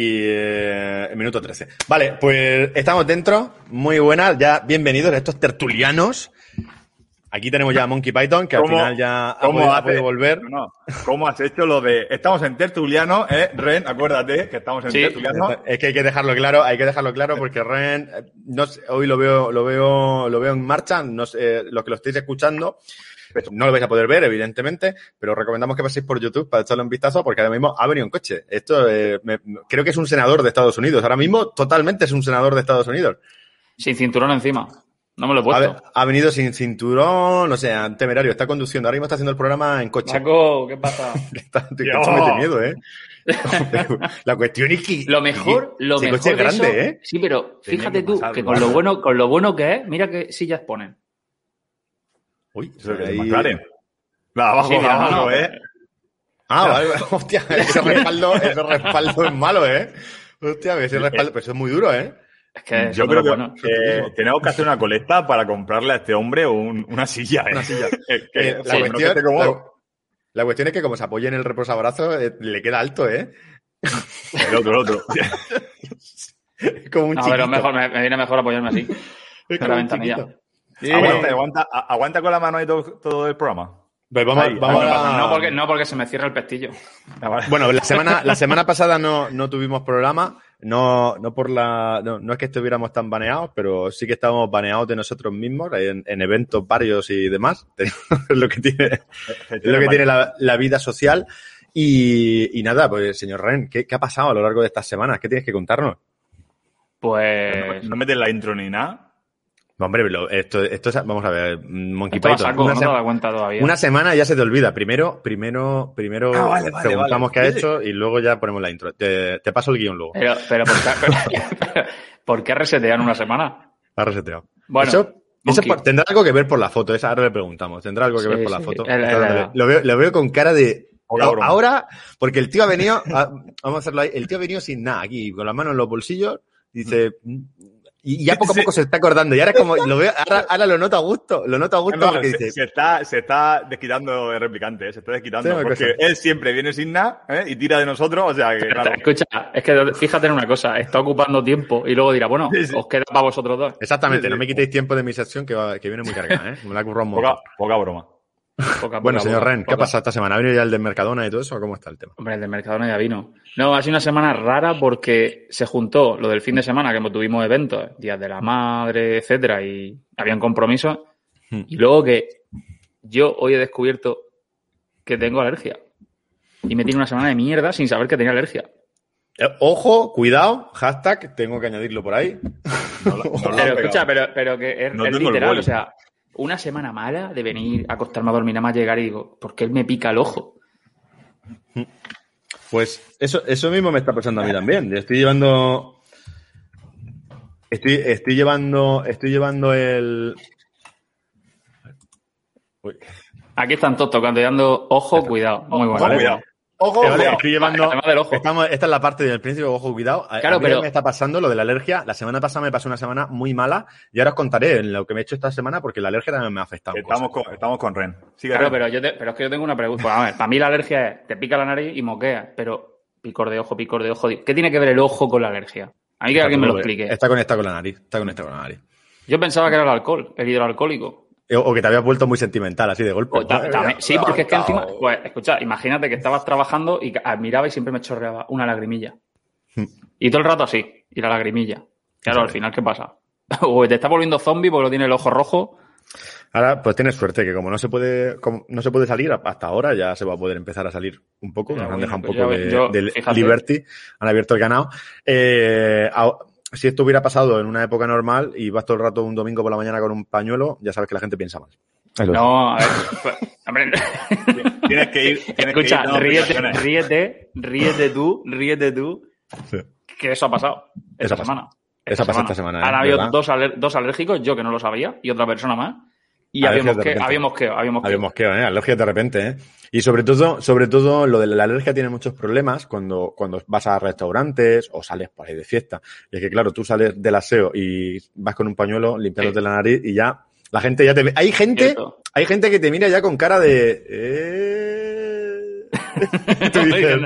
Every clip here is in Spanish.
y eh, minuto 13. Vale, pues estamos dentro. Muy buenas, ya bienvenidos a estos tertulianos. Aquí tenemos ya a Monkey Python, que al ¿Cómo- final ya ha ¿Cómo podido, ha hace- podido volver. No, no. ¿Cómo has hecho lo de estamos en tertuliano, eh? Ren, acuérdate que estamos en Sí. tertuliano. Es que hay que dejarlo claro, hay que dejarlo claro porque Ren, eh, no sé, hoy lo veo, lo veo, lo veo en marcha, no sé, los que lo estéis escuchando, no lo vais a poder ver, evidentemente, pero os recomendamos que paséis por YouTube para echarle un vistazo porque ahora mismo ha venido en coche. Esto, eh, me- creo que es un senador de Estados Unidos. Ahora mismo totalmente es un senador de Estados Unidos. Sin cinturón encima. No me lo he Ha, puesto. ha venido sin cinturón, no sé, temerario, está conduciendo. Ahora mismo está haciendo el programa en coche. Paco, ¿qué pasa? Está, mete miedo, ¿eh? La cuestión es que... Lo mejor, lo ese mejor coche de grande, eso- ¿eh? Sí, pero fíjate tú que con lo bueno, con lo bueno que es, mira que sillas ponen. Uy, Eso es de ahí- McLaren. Va, abajo, Sí, mira, abajo, no, no. eh. Ah, vale, vale. hostia, ese respaldo, ese respaldo es malo, ¿eh? Hostia, ese respaldo, pero eso es muy duro, ¿eh? Es que Yo creo que lo bueno. eh, tenemos que hacer una colecta para comprarle a este hombre un- una silla. ¿eh? Una silla. Eh, que- Eh, la, lo que cuestión, la, la cuestión es que como se apoya en el reposabrazo, eh, le queda alto, ¿eh? El otro, el otro. Es como un No, chiquito. pero mejor, me, me viene mejor apoyarme así. Es como la ventanilla. chiquito. Aguanta, aguanta, a- aguanta con la mano ahí todo, todo el programa. Pues vamos, Ahí, vamos ahí, a... No porque, no porque se me cierra el pestillo. Ah, vale. Bueno, la semana, la semana pasada no, no tuvimos programa, no, no por la, no, no es que estuviéramos tan baneados, pero sí que estábamos baneados de nosotros mismos en, en eventos varios y demás. es lo que tiene, es lo que tiene la, la vida social. Y, y nada, pues señor Ren, ¿qué, qué ha pasado a lo largo de estas semanas? ¿Qué tienes que contarnos? Pues. No metes la intro ni nada. No, hombre, lo- esto, esto es, vamos a ver, Monkey Python. saco, una, no todavía. una semana ya se te olvida. Primero, primero, primero Ah, vale, vale, preguntamos vale. qué ha hecho y luego ya ponemos la intro. Te, te paso el guion luego. Pero, pero ¿por qué, pero- ¿por qué resetean una semana? Ha reseteado. Bueno, eso, eso Monkey. por- tendrá algo que ver por la foto. Esa ahora le preguntamos. Tendrá algo que Sí, ver por la sí. foto. La- lo, veo, lo veo con cara de. Ahora, porque el tío ha venido. a- vamos a hacerlo ahí. El tío ha venido sin nada, aquí, con las manos en los bolsillos. Dice. Y ya poco a Sí. poco se está acordando. Y ahora es como. Lo veo, ahora, ahora lo noto a gusto. Lo noto a gusto No, porque se, dice. se está, se está desquitando de replicante, eh, se está desquitando. Sí, porque cosa. él siempre viene sin nada ¿eh? y tira de nosotros, o sea que claro. Escucha, es que fíjate en una cosa, está ocupando tiempo y luego dirá, bueno, Sí, sí. os queda para vosotros dos. Exactamente, Sí, sí. no me quitéis tiempo de mi sección que, va- que viene muy cargada, ¿eh? Me la he currado un montón. Poca, poca broma. Poca, Bueno, señor poca, Ren, ¿qué ha pasado esta semana? ¿Ha venido ya el de Mercadona y todo eso? o ¿Cómo está el tema? Hombre, el del Mercadona ya vino. No, ha sido una semana rara porque se juntó lo del fin de semana, que tuvimos eventos, días de la madre, etcétera, y habían compromisos. Hmm. Y luego que yo hoy he descubierto que tengo alergia. Y me tiene una semana de mierda sin saber que tenía alergia. Eh, ojo, cuidado, hashtag, tengo que añadirlo por ahí. No no Pero escucha, pero, pero que es, No es literal, o sea, una semana mala de venir a acostarme a dormir, nada más llegar y digo, ¿por qué él me pica el ojo? Pues eso, eso mismo me está pasando a mí también. Yo Estoy llevando. Estoy, estoy llevando. Estoy llevando el. Uy, Aquí están todos tocando dando ojo, cuidado. Muy bueno. Ojo, cuidado. Ojo, Vale, estoy llevando. Del ojo. Estamos, esta es la parte del principio, ojo, cuidado. Claro, a mí pero- me está pasando lo de la alergia. La semana pasada me pasó una semana muy mala y ahora os contaré en lo que me he hecho esta semana porque la alergia también me ha afectado. Estamos cosas. con, estamos con Ren. Sigue Claro, Ren. pero, yo te- pero es que yo tengo una pregunta. Pues, a ver, para mí la alergia es, te pica la nariz y moquea, pero picor de ojo, picor de ojo. ¿Qué tiene que ver el ojo con la alergia? A mí que alguien me lo explique. Está conectado con la nariz. Está conectado con la nariz. Yo pensaba que era el alcohol, el hidroalcohólico. O o que te habías vuelto muy sentimental, así de golpe. También- sí, porque es que encima, pues escucha, imagínate que estabas trabajando y ca- miraba y siempre me chorreaba una lagrimilla. Hmm. Y todo el rato así, y la lagrimilla. Claro, al final, ¿qué pasa? O te está volviendo zombie porque lo tiene el ojo rojo. Ahora, pues tienes suerte que como no se puede, como no se puede salir hasta ahora, ya se va a poder empezar a salir un poco. Ya, Nos han dejado un pues poco ya de, yo. Liberty, han abierto el canal. Eh, si esto hubiera pasado en una época normal y vas todo el rato un domingo por la mañana con un pañuelo, ya sabes que la gente piensa mal. No, a ver, pues, hombre, Tienes que ir. Tienes escucha, que ir dando ríete, ríete, ríete tú, ríete tú, Sí. que eso ha pasado esta Eso ha pasado. semana. Eso ha pasado esta semana, ¿eh? Han habido dos, aler- dos alérgicos, yo que no lo sabía, y otra persona más. Y que, repente. habíamos que, habíamos que. Había mosqueo, ¿eh? Alergias de repente, ¿eh? Y sobre todo, sobre todo, lo de la alergia tiene muchos problemas cuando, cuando vas a restaurantes o sales por ahí de fiesta. Y es que, claro, tú sales del aseo y vas con un pañuelo limpiándote Sí. la nariz y ya, la gente ya te ve. Hay gente, Cierto. hay gente que te mira ya con cara de, eh... Tú dices,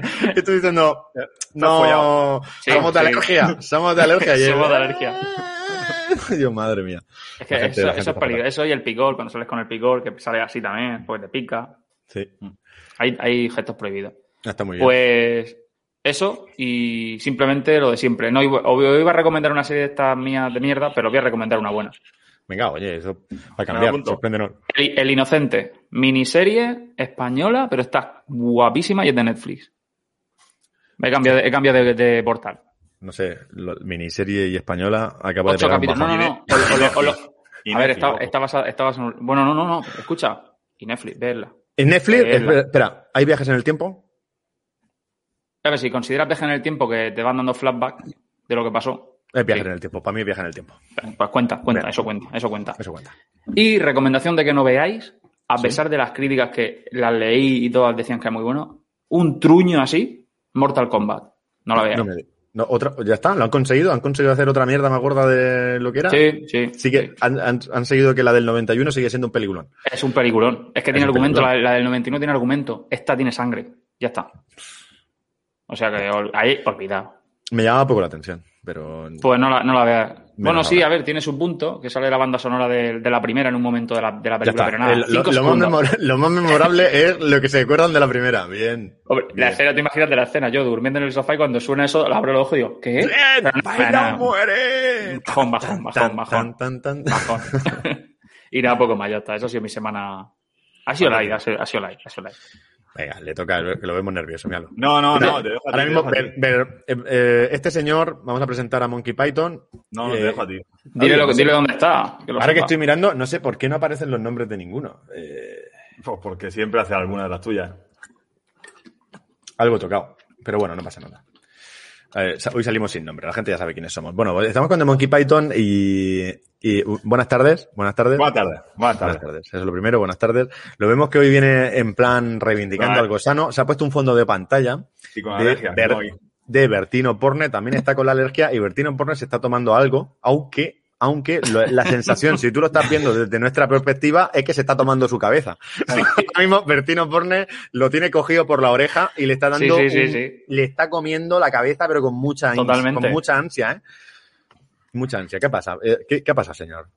tú dices, no, no. Sí, somos de sí. alergia, somos de alergia. Somos de alergia. Dios, madre mía. Es que gente- eso, es peligroso. Eso y el picor, cuando sales con el picor, que sale así también, pues te pica. Sí, Hay, hay gestos prohibidos. está muy bien. Pues eso y simplemente lo de siempre. No iba, a recomendar una serie de estas mías de mierda, pero voy a recomendar una buena. Venga, oye, eso va a cambiar, sorpréndenos. El, El Inocente, miniserie española, pero está guapísima y es de Netflix. He cambiado he cambiado de, de portal. No sé, lo- miniserie y española acaba de Ocho pegar un capítulos. No, bajón. no, no. O o o a ver, está, está basada, está basada en- Bueno, no, no, no. Escucha. Y Netflix, verla. ¿En Netflix? Verla. Espera, ¿hay viajes en el tiempo? A ver, si consideras viaje en el tiempo que te van dando flashback de lo que pasó, Es viajes Sí. en el tiempo, para mí es viaje en el tiempo. pues cuenta, cuenta, Bien. eso cuenta, eso cuenta. Eso cuenta. Y recomendación de que no veáis, a Sí. pesar de las críticas que las leí y todas decían que es muy bueno, un truño así, Mortal Kombat. No la veáis. No me- no, otra, ya está, lo han conseguido, han conseguido hacer otra mierda más gorda de lo que era. Sí, sí. Sí que han, han- han seguido que la del 91 sigue siendo un peliculón. Es un peliculón. Es que Es tiene argumento, la, la del 91 tiene argumento. Esta tiene sangre. Ya está. O sea que ahí, olvidado. Me llamaba poco la atención, pero Pues no la, no la. Bueno, sí, a ver, tiene su punto, que sale la banda sonora de, de la primera en un momento de la, de la película, pero nada, El- lo, más segundos. memora- lo más memorable es lo que se acuerdan de la primera. Bien. Hombre, la escena, te imaginas de la escena, yo durmiendo en el sofá y cuando suena eso, abro los ojos y digo, ¿qué? ¡Bien! Pero no, ¡Baila, no. muere! Bajón, bajón, bajón, bajón. tan, tan, tan. bajón. y nada, poco más, ya está. Eso ha sido mi semana. Ha sido light, ha sido light, ha sido light. Venga, le toca, que lo vemos nervioso, míralo. No, no, no, te dejo a ti. Ahora te mismo, ver- ver, eh, este señor, vamos a presentar a Monkey Python. No, no, Eh, te dejo a ti. Dile, lo, dile dónde está. que lo Ahora que estoy mirando, no sé por qué no aparecen los nombres de ninguno. Eh, Pues porque siempre hace alguna de las tuyas. algo tocado. Pero bueno, no pasa nada. Eh, hoy salimos sin nombre, la gente ya sabe quiénes somos. Bueno, estamos con The Monkey Python y, y, buenas tardes, buenas tardes. Buenas tardes. Buenas Buenas tardes. tardes, eso es lo primero, buenas tardes. Lo vemos que hoy viene en plan reivindicando algo sano. Se ha puesto un fondo de pantalla Y con de, alergia. Ber- no, de Bertino Porne, también está con la alergia y Bertino Porne se está tomando algo, aunque, aunque lo- la sensación, si tú lo estás viendo desde nuestra perspectiva, es que se está tomando su cabeza. Ahora mismo Bertino Porne lo tiene cogido por la oreja y le está dando, Sí, sí, sí, un- sí. le está comiendo la cabeza, pero con mucha, ansia- Totalmente. con mucha ansia, ¿eh? Mucha ansia. ¿Qué pasa? Eh, ¿Qué, qué pasa, señor?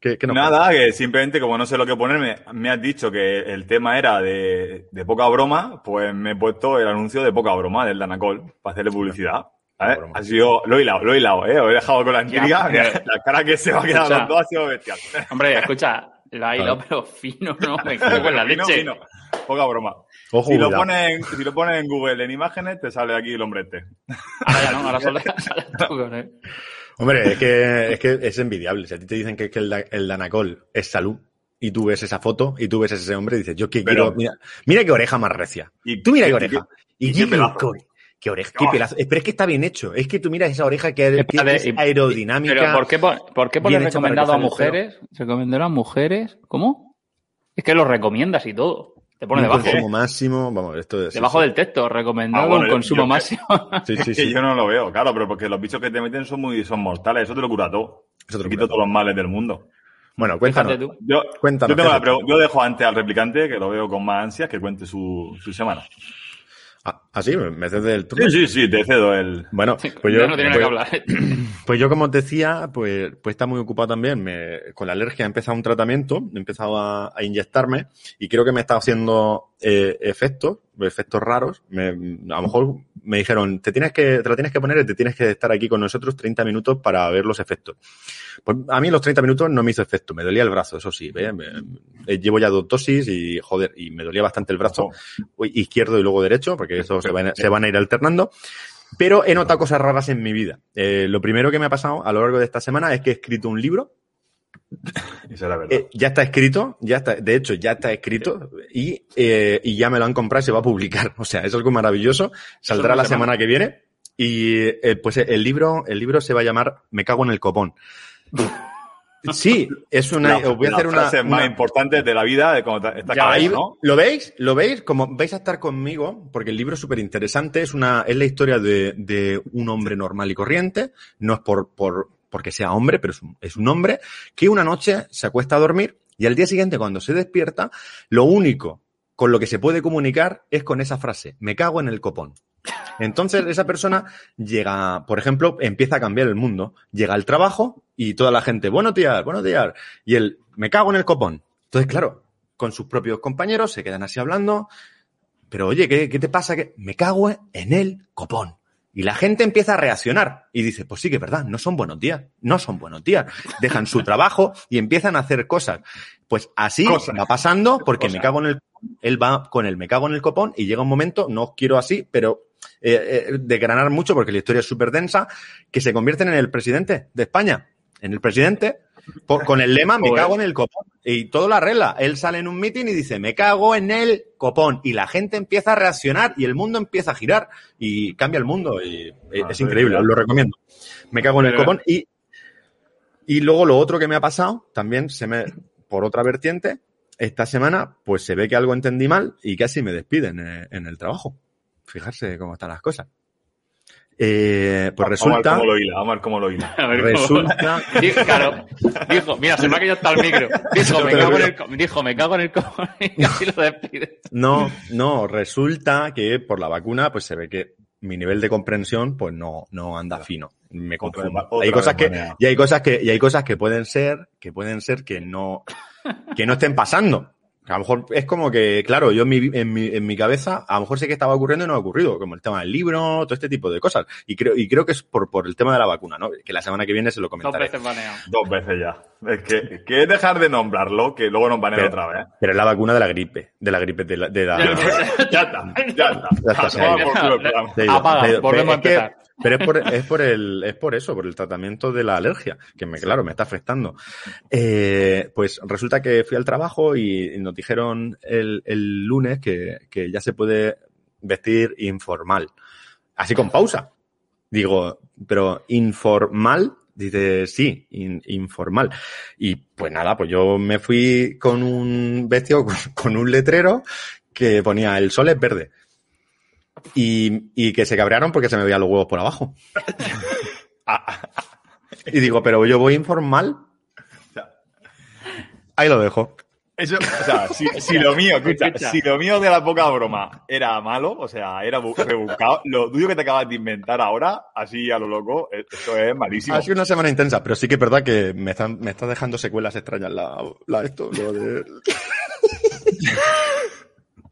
¿Qué, qué nos Nada, que simplemente como no sé lo que ponerme, me has dicho que el tema era de, de poca broma, pues me he puesto el anuncio de poca broma del Danacol para hacerle publicidad. Ha sido, lo he hilado, lo he hilado, ¿eh? Os he dejado con la intriga. La cara que se va a quedar los dos ha sido bestial. Hombre, escucha, lo ha hilado, pero fino, no me cago en la leche. fino. Poca broma. Ojo, Si lo, pones en, si lo pones en Google en imágenes, te sale aquí el hombre este. Ahora ya no, ahora solo sale tú con él. Hombre, es que, es que es envidiable. Si a ti te dicen que, que el, da- el Danacol es salud y tú ves esa foto y tú ves a ese hombre y dices, yo que Pero- quiero. Mira, mira qué oreja más recia. Y Tú mira qué- qué oreja. Y, y qué, pelazo. qué- qué oreja, qué pedazo. Pero es que está bien hecho. Es que tú miras esa oreja que, que Espérate, es y- aerodinámica. Pero ¿por qué, por qué recomendado a mujeres? Recomendado a mujeres. ¿Cómo? Es que lo recomiendas y todo. Te pone un debajo. consumo máximo. Vamos, esto es. Debajo sí, del texto, recomendado Ah, bueno, un yo- consumo yo- máximo. Sí, sí, Es sí. que yo no lo veo, claro, pero porque los bichos que te meten son muy son mortales, eso te lo cura todo. Eso te lo Te quito cura todos los males del mundo. Bueno, cuéntanos. Tú. Yo, Cuéntanos, yo, tengo ¿qué la yo dejo antes al replicante, que lo veo con más ansias, que cuente su, su semana. Ah, ¿ah, sí, me cede el turno. Sí, sí, sí, te cedo el... Bueno, pues ya yo, no tiene pues- nada que hablar. Pues yo, como os decía, pues, pues está muy ocupado también. Me, con la alergia he empezado un tratamiento, he empezado a, a inyectarme y creo que me está haciendo eh, efectos, efectos raros. Me- a lo mejor me dijeron, te tienes que, te lo tienes que poner y te tienes que estar aquí con nosotros 30 minutos para ver los efectos. Pues a mí los 30 minutos no me hizo efecto, me dolía el brazo, eso sí. ¿ve? Me- eh, llevo ya dos dosis y joder, y me dolía bastante el brazo Oh. izquierdo y luego derecho, porque eso se van, a- se van a ir alternando. Pero he notado cosas raras en mi vida. Eh, lo primero que me ha pasado a lo largo de esta semana es que he escrito un libro. Eso era verdad. Eh, ya está escrito, ya está, de hecho, ya está escrito y, eh, y ya me lo han comprado y se va a publicar. O sea, es algo maravilloso. Saldrá la semana. semana que viene. Y eh, pues el libro, el libro se va a llamar Me cago en el copón. Sí, es una. La- os voy a hacer una. más una- importantes de la vida de cuando estás Ya, cabeza, Ahí, ¿no? ¿Lo veis? ¿Lo veis? Como vais a estar conmigo, porque el libro es súper interesante, es una, es la historia de, de un hombre normal y corriente, no es por, por, porque sea hombre, pero es un, es un hombre, que una noche se acuesta a dormir y al día siguiente cuando se despierta, lo único con lo que se puede comunicar es con esa frase, me cago en el copón. Entonces, esa persona llega, por ejemplo, empieza a cambiar el mundo. Llega al trabajo y toda la gente, buenos días, buenos días. Y él, me cago en el copón. Entonces, claro, con sus propios compañeros se quedan así hablando. Pero oye, ¿qué, qué te pasa? Que me cago en el copón. Y la gente empieza a reaccionar y dice, pues sí que es verdad, no son buenos días, no son buenos días. Dejan su trabajo y empiezan a hacer cosas. Pues así Cosas. va pasando porque Cosas. me cago en el él va con el me cago en el copón y llega un momento, no os quiero así, pero eh, eh, desgranar mucho porque la historia es súper densa, que se convierten en el presidente de España. En el presidente, por- con el lema me Joder. cago en el copón. Y todo lo arregla. Él sale en un mitin y dice me cago en el copón. Y la gente empieza a reaccionar y el mundo empieza a girar y cambia el mundo. Y eh, Ah, es increíble, os lo recomiendo. Me cago en el copón. Y, y luego lo otro que me ha pasado, también se me, por otra vertiente, esta semana, pues se ve que algo entendí mal y casi me despiden eh, en el trabajo. Fijarse cómo están las cosas. Eh, pues Vamos a ver resulta, cómo lo hila, vamos a ver cómo lo hila. A ver cómo- resulta, Dijo, claro, dijo, mira, se me ha caído hasta el micro. Dijo, me cago en el, dijo, me cago en el co- y casi lo despide. no, no, resulta que por la vacuna, pues se ve que mi nivel de comprensión, pues no, no anda fino. Me confundo. Hay cosas que, y hay cosas que, y hay cosas que pueden ser, que pueden ser que no, que no estén pasando. A lo mejor es como que, claro, yo en mi, en mi, en mi cabeza, a lo mejor sé que estaba ocurriendo y no ha ocurrido, como el tema del libro, todo este tipo de cosas. Y creo, y creo que es por, por el tema de la vacuna, ¿no? Que la semana que viene se lo Dos comentaré. veces baneado. Dos veces ya. Es que, que es dejar de nombrarlo, que luego nos Pero- otra vez. Pero es la vacuna de la gripe, de la gripe de la, de la- Ya está, ya está. Ya está, A se ha tomar ido. por culo el programa. Se ha ido, Apaga, volvemos a que- empezar. Pero es por, es por el, es por eso, por el tratamiento de la alergia, que me, claro, me está afectando. Eh, pues resulta que fui al trabajo y, y nos dijeron el, el lunes que, que ya se puede vestir informal. Así con pausa. Digo, pero informal, dice, sí, in- informal. Y pues nada, pues yo me fui con un vestido, con, con un letrero que ponía el sol es verde. Y, y que se cabrearon porque se me veían los huevos por abajo. y digo, pero yo voy informal. Ahí lo dejo. Eso, o sea, si, si lo mío, escucha, Escucha. si lo mío de la poca broma era malo, o sea, era bu- rebuscado, lo tuyo que te acabas de inventar ahora, así a lo loco, eh, esto es malísimo. Ha sido una semana intensa, pero sí que es verdad que me están, me está dejando secuelas extrañas la, la esto, lo de...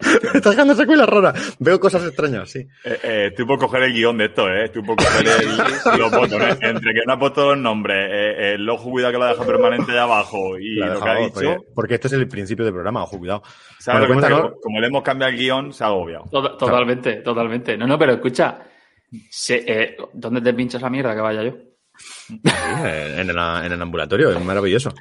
me está dejando secuelas raras. Veo cosas extrañas, sí. Eh, eh, estoy por coger el guion de esto, ¿eh? Estoy por coger el- los botones. Entre que no ha puesto los nombres, eh, el ojo cuidado que lo deja permanente de abajo y La lo que ha dicho, porque, porque este es el principio del programa, ojo, cuidado. como le hemos cambiado el guion, se ha agobiado. To- Totalmente, totalmente. No, no, pero escucha, se- eh, ¿dónde te pinchas esa mierda que vaya yo? Sí, en, el, en el ambulatorio, es maravilloso.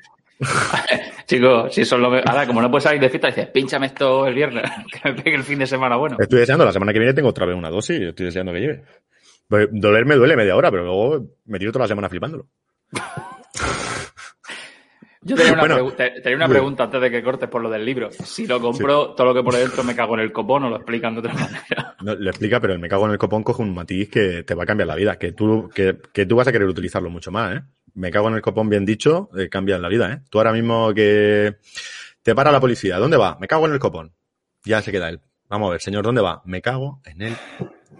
Chicos, si es lo Ahora, como no puedes salir de fiesta, dices, pínchame esto el viernes, que me pegue el fin de semana bueno. Estoy deseando, la semana que viene tengo otra vez una dosis, estoy deseando que llegue. Pues, Doler me duele media hora, pero luego me tiro toda la semana flipándolo. Yo tenía una, Bueno. pregu- te- tenía una pregunta antes de que cortes por lo del libro. Si lo compro, todo lo que por dentro me cago en el copón o lo explican de otra manera. No, lo explica, pero el me cago en el copón coge un matiz que te va a cambiar la vida, que tú, que, que tú vas a querer utilizarlo mucho más, ¿eh? Me cago en el copón bien dicho, eh, cambia la vida, ¿eh? Tú ahora mismo que te para la policía, ¿dónde va? Me cago en el copón. Ya se queda él. Vamos a ver, señor, ¿dónde va? Me cago en el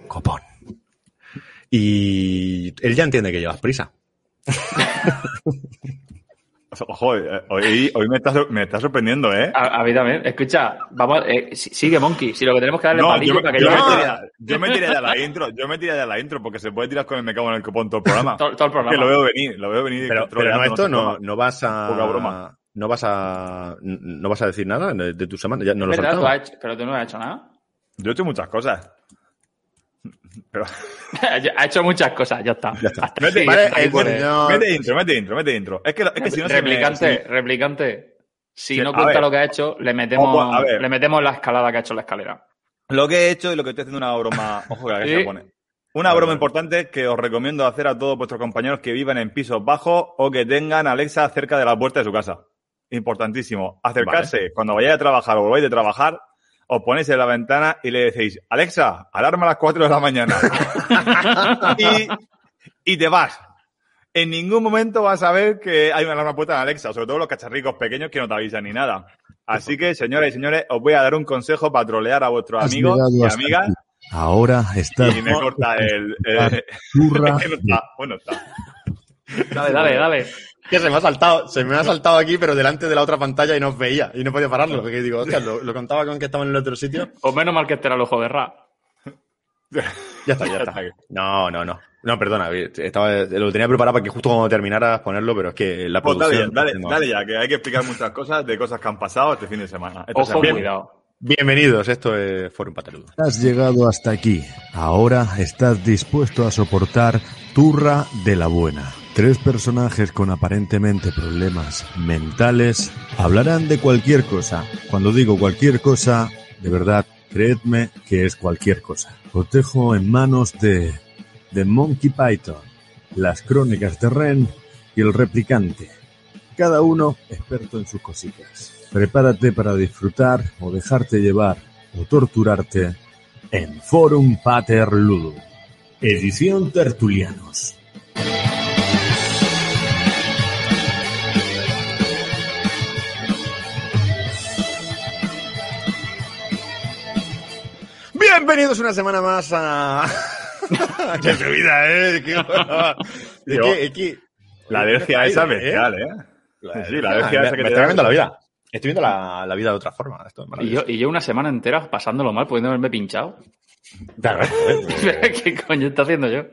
copón. Y él ya entiende que llevas prisa. Ojo, eh, hoy, hoy me está, sor- me está sorprendiendo, ¿eh? A, a mí también. Escucha, vamos, eh, si- sigue Monkey. Si lo que tenemos que darle No, palillo yo, para que yo yo me no. tiraría, yo me tiraría de la intro, yo me tiraría de la intro, porque se puede tirar con el me cago en el copón todo el programa. todo, todo el programa. Que lo veo venir, lo veo venir. Pero, pero no, esto no, no vas a. Poca broma. No vas a. No vas a decir nada de, de tu semana. Ya no lo has hecho- pero tú no has hecho nada. Yo he hecho muchas cosas. Pero, ha hecho muchas cosas, ya está. Ya está. Hasta Mete- vale, el- señor- mete intro, mete intro, mete intro. Es que, es que si no se me- replicante, si- replicante. Si Sí, no cuenta ver. lo que ha hecho, le metemos, a ver. le metemos la escalada que ha hecho la escalera. Lo que he hecho y lo que estoy haciendo una broma. Ojo que la Sí. se pone. Una broma importante que os recomiendo hacer a todos vuestros compañeros que vivan en pisos bajos o que tengan Alexa cerca de la puerta de su casa. Importantísimo. Acercarse cuando vayáis a trabajar o volváis de trabajar, os ponéis en la ventana y le decís, Alexa, alarma a las 4 de la mañana. y, y te vas. En ningún momento vas a ver que hay una alarma puesta en Alexa, sobre todo los cacharricos pequeños que no te avisan ni nada. Así que, señoras y señores, os voy a dar un consejo para trolear a vuestros Has amigos y amigas. aquí. Ahora estás Y me corta el. eh, está, bueno, está. Dale, dale, dale. Que se me ha saltado, se me ha saltado aquí, pero delante de la otra pantalla y no os veía. Y no podía pararlo. Porque digo, hostia, lo, lo contaba con que estaba en el otro sitio. O menos mal que este era el ojo de Ra. Ya está, ya está. No, no, no. No, perdona, estaba, lo tenía preparado para que justo cuando terminaras ponerlo, pero es que la Pues dale, producción... dale, no. dale ya, que hay que explicar muchas cosas de cosas que han pasado este fin de semana. Esta Ojo, semana. cuidado. Bienvenidos, esto es Forum Pataludo. Has llegado hasta aquí. Ahora estás dispuesto a soportar Turra de la Buena. Tres personajes con aparentemente problemas mentales hablarán de cualquier cosa. Cuando digo cualquier cosa, de verdad, creedme que es cualquier cosa. Os en manos de The Monkey Python, las crónicas de Ren y el replicante. Cada uno experto en sus cositas. Prepárate para disfrutar o dejarte llevar o torturarte en Forum Pater Ludo. Edición Tertulianos. Bienvenidos una semana más a... ¡Qué subida, eh! ¡Qué... Yo- es que- La alergia esa ¿eh? bestial, ¿eh? La- Sí, la alergia me, esa que me te está cambiando la vida. Estoy viendo la, la vida de otra forma. Esto es Y yo, y yo una semana entera pasándolo mal, pudiendo haberme pinchado. Eh, ¿Qué coño está haciendo yo?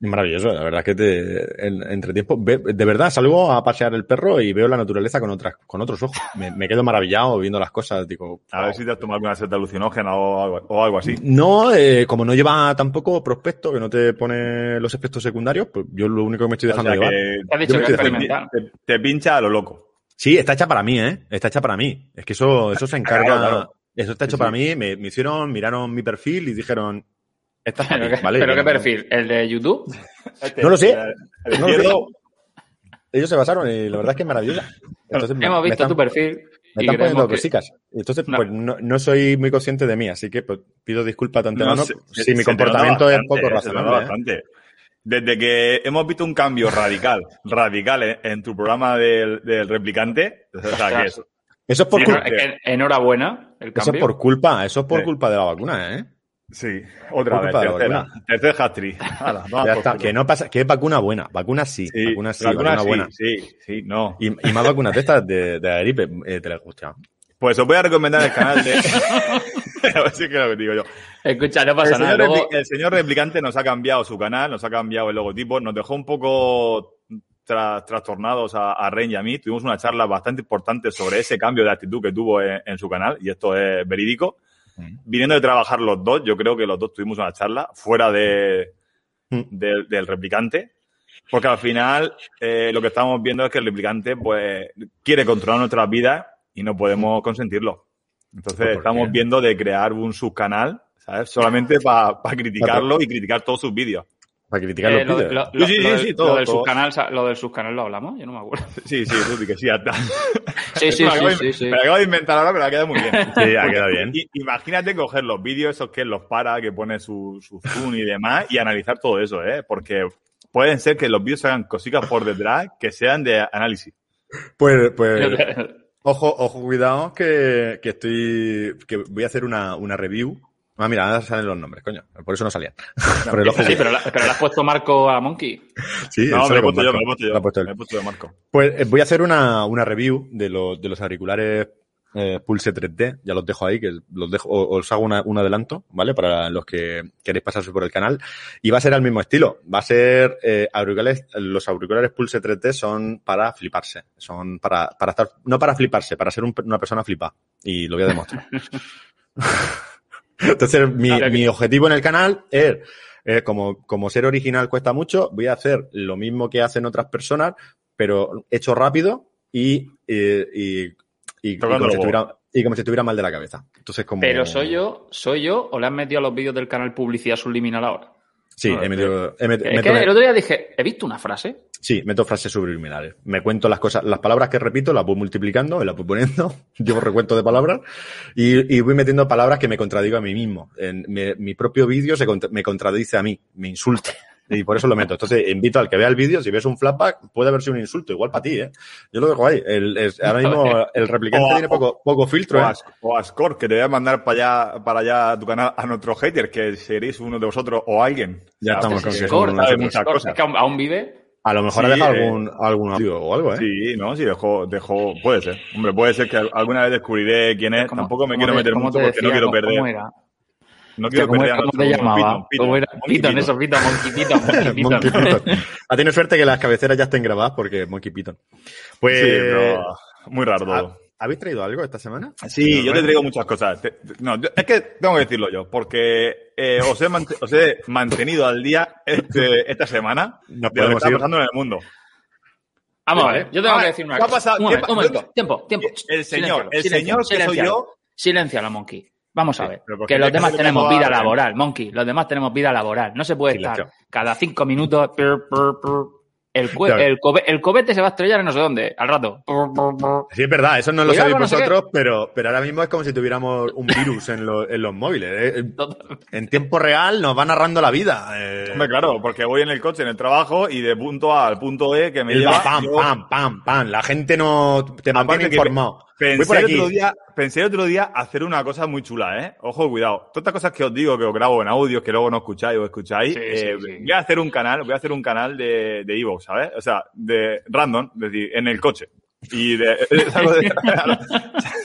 Maravilloso, la verdad que te, en, entre tiempo, ve- de verdad, salgo a pasear el perro y veo la naturaleza con otras, con otros ojos. Me, me quedo maravillado viendo las cosas, digo. A ver si te has tomado alguna seta alucinógena o algo, o algo así. No, eh, como no lleva tampoco prospecto, que no te pone los efectos secundarios, pues yo lo único que me estoy O dejando sea, llevar. que Te has dicho que es te, te pincha a lo loco. Sí, está hecha para mí, ¿eh? Está hecha para mí. Es que eso, eso se encarga. Claro, claro. Eso está hecho Sí, para mí. Me, me hicieron, miraron mi perfil y dijeron, para ¿Pero, ti, qué, ¿vale? pero Yo qué no- perfil? ¿El de YouTube? No lo sé. El, el No lo Ellos se basaron y la verdad es que es maravillosa. Entonces, Hemos me visto están- tu perfil Me y están poniendo que... cositas. Entonces, No. pues no, no soy muy consciente de mí, así que pues, pido disculpas de antemano No, se- si se- mi se comportamiento nota es bastante, poco razonable. ¿eh? bastante. Desde que hemos visto un cambio radical, radical en, en tu programa del, del replicante, o sea, que es, Eso es por Sí, culpa. no, enhorabuena el Eso es cambio. por culpa, eso es por Sí. culpa de la vacuna, ¿eh? Sí, otra vez, tercera, tercer hat-trick. Ya está, que no pasa, que es vacuna buena, vacuna sí, Sí, vacuna sí, vacuna vacuna sí, buena. Sí, sí, no. Y, y más vacunas de estas de, de la gripe, eh, te la gusta. Pues os voy a recomendar el canal de... a ver si es que lo que digo yo. Escucha, no El pasa nada. señor, Luego, el señor replicante nos ha cambiado su canal, nos ha cambiado el logotipo, nos dejó un poco tra- trastornados a, a Ren y a mí. Tuvimos una charla bastante importante sobre ese cambio de actitud que tuvo en, en su canal, y esto es verídico. Viniendo de trabajar los dos, yo creo que los dos tuvimos una charla fuera de, Mm. del- replicante. Porque al final eh, lo que estamos viendo es que el replicante pues quiere controlar nuestras vidas y no podemos consentirlo. Entonces estamos viendo de crear un subcanal, ¿sabes? Solamente para criticarlo y criticar todos sus vídeos. Para criticar eh, los lo, vídeos. lo- lo- Sí, sí, lo sí, todo, lo del todo. subcanal, lo del subcanal lo hablamos, yo no me acuerdo. Sí, sí, tú que sí, hasta. Sí, sí, sí, sí, sí. Me lo acabo de inventar ahora, pero ha quedado muy bien. Sí, ha quedado bien. Imagínate coger los vídeos esos que los para, que pone su, su zoom y demás, y analizar todo eso, ¿eh? Porque pueden ser que los vídeos hagan cositas por detrás que sean de análisis. Pues, pues, ojo, ojo, cuidado, que, que estoy, que voy a hacer una, una review. Ah, mira, ahora salen los nombres, coño. Por eso no salían. Por el ojo. Sí, pero, la- pero le has puesto Marco a Monkey. Sí, No, me lo he puesto yo, me lo he puesto yo. Lo ha puesto. Me lo he puesto yo, Marco. Pues eh, voy a hacer una, una review de, los de los auriculares eh, Pulse 3D. Ya los dejo ahí, que los dejo, o- os hago una- un adelanto, ¿vale? Para los que queréis pasarse por el canal. Y va a ser al mismo estilo. Va a ser eh, auriculares, los auriculares Pulse 3D son para fliparse. Son para, para estar, no para fliparse, para ser un- una persona flipa. Y lo voy a demostrar. Entonces, mi, Claro que- mi objetivo en el canal es, eh, como, como ser original cuesta mucho, voy a hacer lo mismo que hacen otras personas, pero hecho rápido y, eh, y, y, como si estuviera, y como si estuviera mal de la cabeza. Entonces, como... Pero soy yo, soy yo, o le has metido a los vídeos del canal publicidad subliminal ahora. Sí, No, he metido, he met- Es que el otro día dije, he visto una frase. Sí, meto frases subliminales. Me cuento las cosas, las palabras que repito, las voy multiplicando, las voy poniendo, llevo recuento de palabras y, y voy metiendo palabras que me contradigo a mí mismo. En mi, mi propio vídeo se contra- me contradice a mí, me insulta. Y por eso lo meto. Entonces, invito al que vea el vídeo, si ves un flashback, puede haber sido un insulto, igual para ti, ¿eh? Yo lo dejo ahí. El, es- ahora mismo el replicante O- tiene poco, poco filtro, O ¿eh? a, o a Score, que te voy a mandar para allá, para allá a tu canal a nuestro hater, que seréis uno de vosotros o alguien. Ya O sea, estamos con que Score, muchas cosas. es que aún, aún vive. A lo mejor ha Sí, dejado eh. algún, algún audio o algo, ¿eh? Sí, no, sí, dejó, dejó, puede ser. Hombre, puede ser que alguna vez descubriré quién es. ¿Cómo- Tampoco me cómo quiero te- meter cómo mucho porque no quiero ¿Cómo- perder. ¿Cómo era? No quiero ¿Cómo, perder a cómo nuestro te llamaba? Piton, ¿Cómo eso, Piton, Monkey Piton, Monkey. Monkey Piton. Ha tenido suerte que las cabeceras ya estén grabadas porque Monkey Piton. Pues, Sí, pero muy raro todo. ¿Ha- ¿habéis traído algo esta semana? Sí, yo te traigo muchas cosas. Te- te- no, yo- es que tengo que decirlo yo, porque eh, os, he mant- os he mantenido al día este, esta semana Nos de lo que está ir. pasando en el mundo. Vamos a Vale. ver, yo tengo A que decir una ¿qué ha cosa. pasado? Un ¿Qué momento, pa- un momento, tiempo, tiempo. El señor, el señor que soy yo. Siléncialo, Monkey. Vamos a ver. pero ¿por Que los demás tenemos vida a la laboral, Monkey. Los demás tenemos vida laboral. No se puede Silencio. estar cada cinco minutos. El, Claro. el, el cobete se va a estrellar en no sé dónde, al rato. Sí, es verdad, eso no lo Cuidado sabéis con no sé vosotros, pero, pero ahora mismo es como si tuviéramos un virus en, los- en los móviles. ¿eh? En tiempo real nos va narrando la vida. eh. Hombre, claro, porque voy en el coche, en el trabajo, y de punto A al punto E que me El lleva. pam, yo- pam, pam, pam. La gente no te mantiene informado. Pensé el, otro día, pensé el otro día hacer una cosa muy chula, ¿eh? Ojo, cuidado. Todas estas cosas que os digo, que os grabo en audios, que luego no escucháis o escucháis, Sí, eh, sí, sí. voy a hacer un canal, voy a hacer un canal de, de Evox, ¿sabes? O sea, de random, es decir, en el coche. Y de, es algo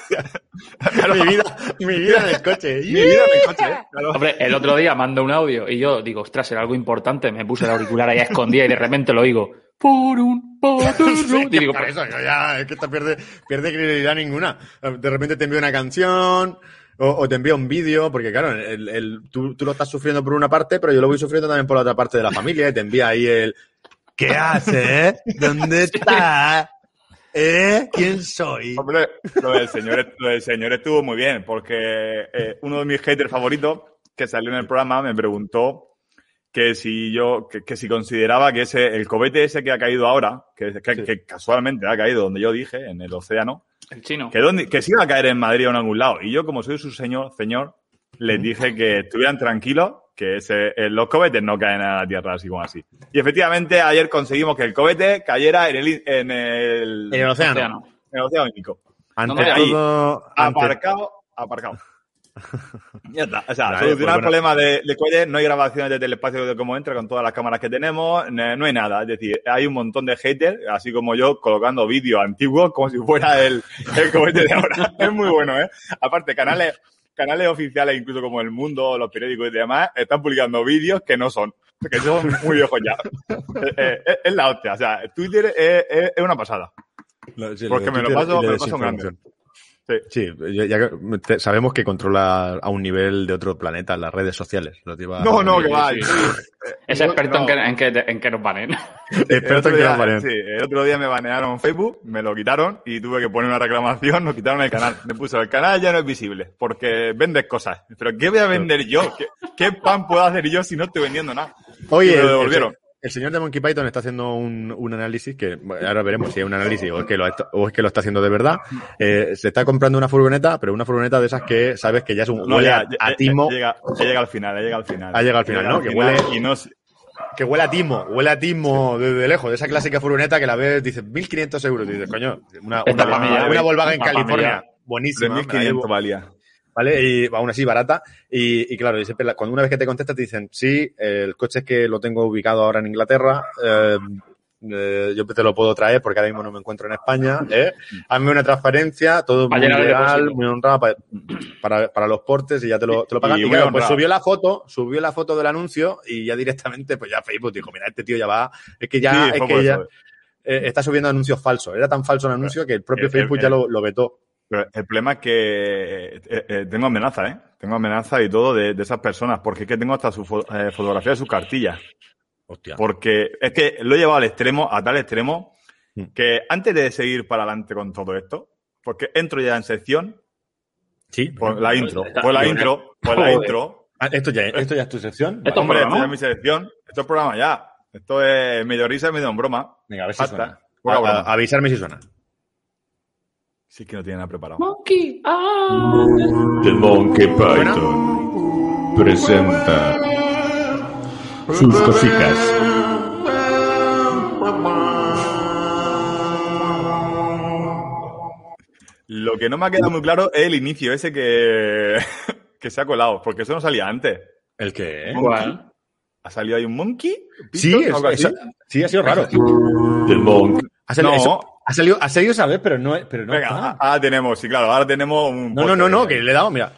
de- mi vida, mi vida en el coche. mi vida en el coche, ¿eh? Claro. Hombre, el otro día mando un audio y yo digo, ostras, era algo importante. Me puse el auricular ahí a escondida y de repente lo oigo. Por un. Sí, Y digo, por eso, yo ya, es que te pierde, pierde credibilidad ninguna. De repente te envío una canción o, o te envío un vídeo, porque claro, el, el- tú, tú lo estás sufriendo por una parte, pero yo lo voy sufriendo también por la otra parte de la familia y te envía ahí el ¿Qué haces? ¿Dónde estás? ¿Eh? ¿Quién soy? Hombre, lo del señor, lo del señor estuvo muy bien, porque eh, uno de mis haters favoritos, que salió en el programa, me preguntó que si yo, que, que si consideraba que ese, el cobete ese que ha caído ahora, que, que, Sí. que casualmente ha caído donde yo dije, en el océano, el chino. que, donde, que sí iba a caer en Madrid o en algún lado. Y yo, como soy su señor, señor, les dije que estuvieran tranquilos, que ese, eh, los cohetes no caen a la Tierra así como así. Y efectivamente, ayer conseguimos que el cohete cayera en el, en el, En el océano. Océano. en el océano Índico. Ante. Ahí. todo, ante- Aparcado, aparcado. Ya está. O sea, Vale, solucionar pues el bueno. problema de, de cohetes, no hay grabaciones desde el espacio de cómo entra con todas las cámaras que tenemos, ne- no hay nada. Es decir, hay un montón de haters, así como yo, colocando vídeos antiguos como si fuera el, el cohete de ahora. es muy bueno, ¿eh? Aparte, canales, canales oficiales, incluso como El Mundo, los periódicos y demás, están publicando vídeos que no son, que son muy viejos ya. Eh, eh, es, es la hostia. O sea, Twitter es, una pasada. Sí, Porque me lo paso- me lo paso grande. Sí. Sí, ya, ya sabemos que controla a un nivel de otro planeta las redes sociales. Lo lleva- No, no, que va. sí. Es No, experto en, que, en, que, en que nos banen. Experto El otro en que día- nos banean. Sí, el otro día me banearon Facebook, me lo quitaron y tuve que poner una reclamación, nos quitaron el canal. Me puso, el canal ya no es visible, porque vendes cosas. ¿Pero qué voy a vender yo? ¿Qué, qué pan puedo hacer yo si no estoy vendiendo nada? Oye, Y me lo devolvieron. El- señor de Monkey Python está haciendo un, un análisis que ahora veremos si es un análisis o es que lo, está- o es que lo está haciendo de verdad. Eh, se está comprando una furgoneta, pero una furgoneta de esas que sabes que ya es un No, huele ya, a, timo, llega, llega al final, llega al final. Ha llegado al final, Llega ¿no? Que huele- Y no que huele a timo, huele a timo desde lejos, de esa clásica furgoneta que la ves, dices 1.500 euros, y dices, coño, una, una, una Volkswagen en California, buenísima, me la llevo. 3.500 valía. ¿Vale? Y aún así barata. Y, y claro, y siempre la- cuando una vez que te contestas te dicen, sí, el coche es que lo tengo ubicado ahora en Inglaterra, eh, eh, yo te lo puedo traer porque ahora mismo no me encuentro en España, ¿eh? Hazme una transferencia, todo muy legal, muy honrado para, para, para los portes y ya te lo, te lo pagan. Y Y, pues subió la foto, subió la foto del anuncio y ya directamente, pues ya Facebook dijo, mira, este tío ya va, es que ya, Sí, es que ya eh, está subiendo anuncios falsos. Era tan falso el anuncio que el propio el- Facebook ya lo, lo vetó. Pero el problema es que eh, eh, tengo amenaza, ¿eh? Tengo amenaza y todo de, de esas personas, porque es que tengo hasta su fo- eh, fotografía de sus cartillas. Hostia. Porque es que lo he llevado al extremo, a tal extremo, Mm. que antes de seguir para adelante con todo esto, porque entro ya en sección, Sí. pues la intro, está- pues la intro, pues la intro. Esto, ya, esto ya es tu sección. Esto Hombre, programa. esto ya es mi sección, esto es programa ya. Esto es medio risa y medio en broma. Venga, a ver si Basta. suena. A- a- avisarme si suena. Sí que no tiene nada preparado. Monkey. Ah. The Monkey Python presenta sus cositas. Lo que no me ha quedado muy claro es el inicio ese que, que se ha colado, porque eso no salía antes. ¿El qué? ¿Cuál? ¿Ha salido ahí un monkey? Sí, es- eso- sí, ha sido raro. The Monk. Ha salido, No. eso- ha salido, ha salido esa vez, pero no, pero no Venga, está. ahora tenemos, sí, claro, ahora tenemos un... No, no, no, no, que le he dado, mira.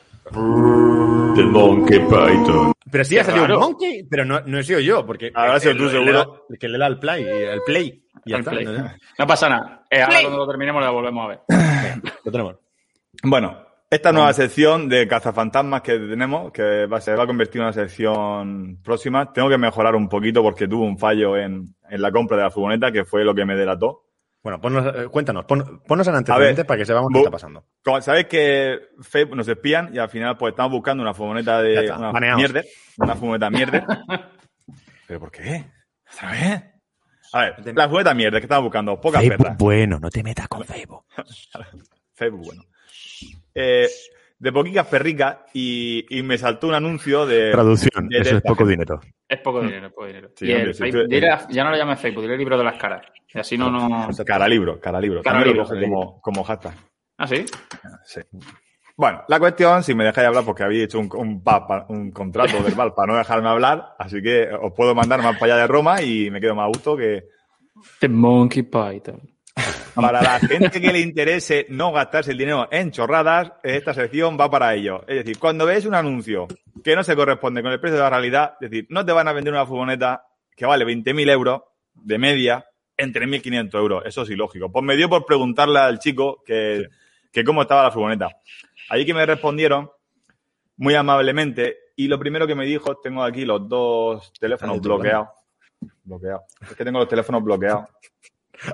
The Monkey Python. Pero sí ha salido raro. un monkey, pero no, no he sido yo, porque. Habrá sido el- tú, seguro. El, que le da el play, el play. Y ya El está. play. ¿no? No pasa nada. Eh, ahora cuando lo terminemos la volvemos a ver. Lo tenemos. Bueno, esta nueva sección de cazafantasmas que tenemos, que va, se va a convertir en una sección próxima, tengo que mejorar un poquito porque tuve un fallo en, en la compra de la furgoneta, que fue lo que me delató. Bueno, ponnos, eh, cuéntanos, pon- ponnos en antecedentes para que sepamos qué está pasando. Sabéis que Facebook nos espían y al final pues estamos buscando una furgoneta de está, una mierda, una furgoneta mierda. ¿Pero por qué? ¿Otra vez? A ver, la furgoneta mierda que estamos buscando, pocas perras. bueno, no te metas con Facebook. Facebook, bueno. Eh, de poquitas perricas y, y me saltó un anuncio de... Traducción, de- eso es poco dinero. Es poco dinero, es poco dinero. Sí, y hombre, el sí, Facebook- tú- dile a- ya no lo llames Facebook, dile el libro de las caras. Y así no, no. Cara libro, cara libro. Cara También libro, como, como hashtag. ¿Ah, sí? Sí. Bueno, la cuestión, si me dejáis hablar, porque habéis hecho un, un, pa- un contrato verbal para no dejarme hablar, así que os puedo mandar más para allá de Roma y me quedo más a gusto que The Monkey Python. Para la gente que le interese no gastarse el dinero en chorradas, esta sección va para ello. Es decir, cuando veis un anuncio que no se corresponde con el precio de la realidad, es decir, no te van a vender una furgoneta que vale 20.000 euros de media en 3.500 euros. Eso es ilógico. Pues me dio por preguntarle al chico que, que cómo estaba la furgoneta. Allí que me respondieron muy amablemente y lo primero que me dijo, tengo aquí los dos teléfonos bloqueados. Bloqueados. Es que tengo los teléfonos bloqueados.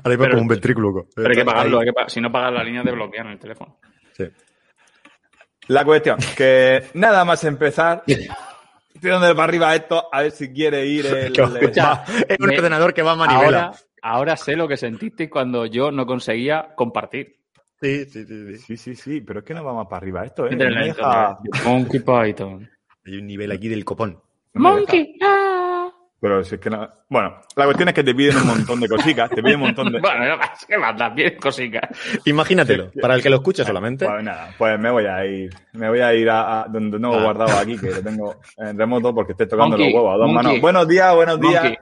Ahora iba Pero- como un ventrículo. Pero hay que pagarlo, hay que pa- si no pagas la línea te bloquean el teléfono. Sí. La cuestión, que nada más empezar, tirándole para arriba esto, a ver si quiere ir el... Escucha, Es un me- ordenador que va a manivela. Ahora, ahora sé lo que sentiste cuando yo no conseguía compartir. Sí, sí, sí, sí. Sí, sí, sí, pero es que no va más para arriba esto, ¿eh? Monkey Python. Hay un nivel aquí del copón. no. Monkey. Pero si es que no... Bueno, la cuestión es que te piden un montón de cositas, te piden un montón de... Bueno, ¿qué más da? Bien cositas. Imagínatelo, para el que lo escuche solamente. Pues nada, pues me voy a ir, me voy a ir a, a donde he Ah. guardado aquí, que lo tengo en remoto porque estoy tocando Monkey, los huevos a dos monkey. manos. Buenos días, buenos días. Monkey.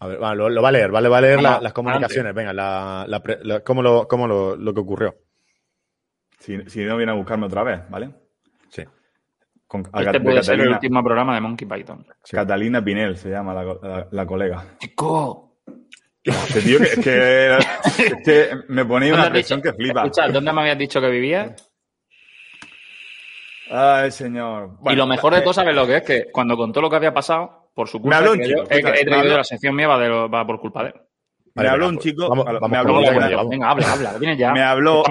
A ver, va, lo, lo va a leer, vale, va a leer la- las comunicaciones. Venga, la, la pre- la- cómo, lo, cómo lo, lo que ocurrió. Si, si no viene a buscarme otra vez, ¿vale? Con, Este de puede ser el último programa de Monkey Python. Catalina Pinel se llama la, la- la colega. Chico. Este tío que, es que, es que me ponía una ¿Dónde has presión dicho- que flipa. Escucha, ¿dónde me habías dicho que vivías? Ay, señor. y lo mejor de eh, todo, ¿sabes lo que es? Que cuando contó lo que había pasado, por su Me culpa, habló he un traído- he, he me la sección mía va, de- va por culpa de él. Me Vale, habló venga, un chico, vamos- me habló. Venga, habla, habla, viene ya. me habló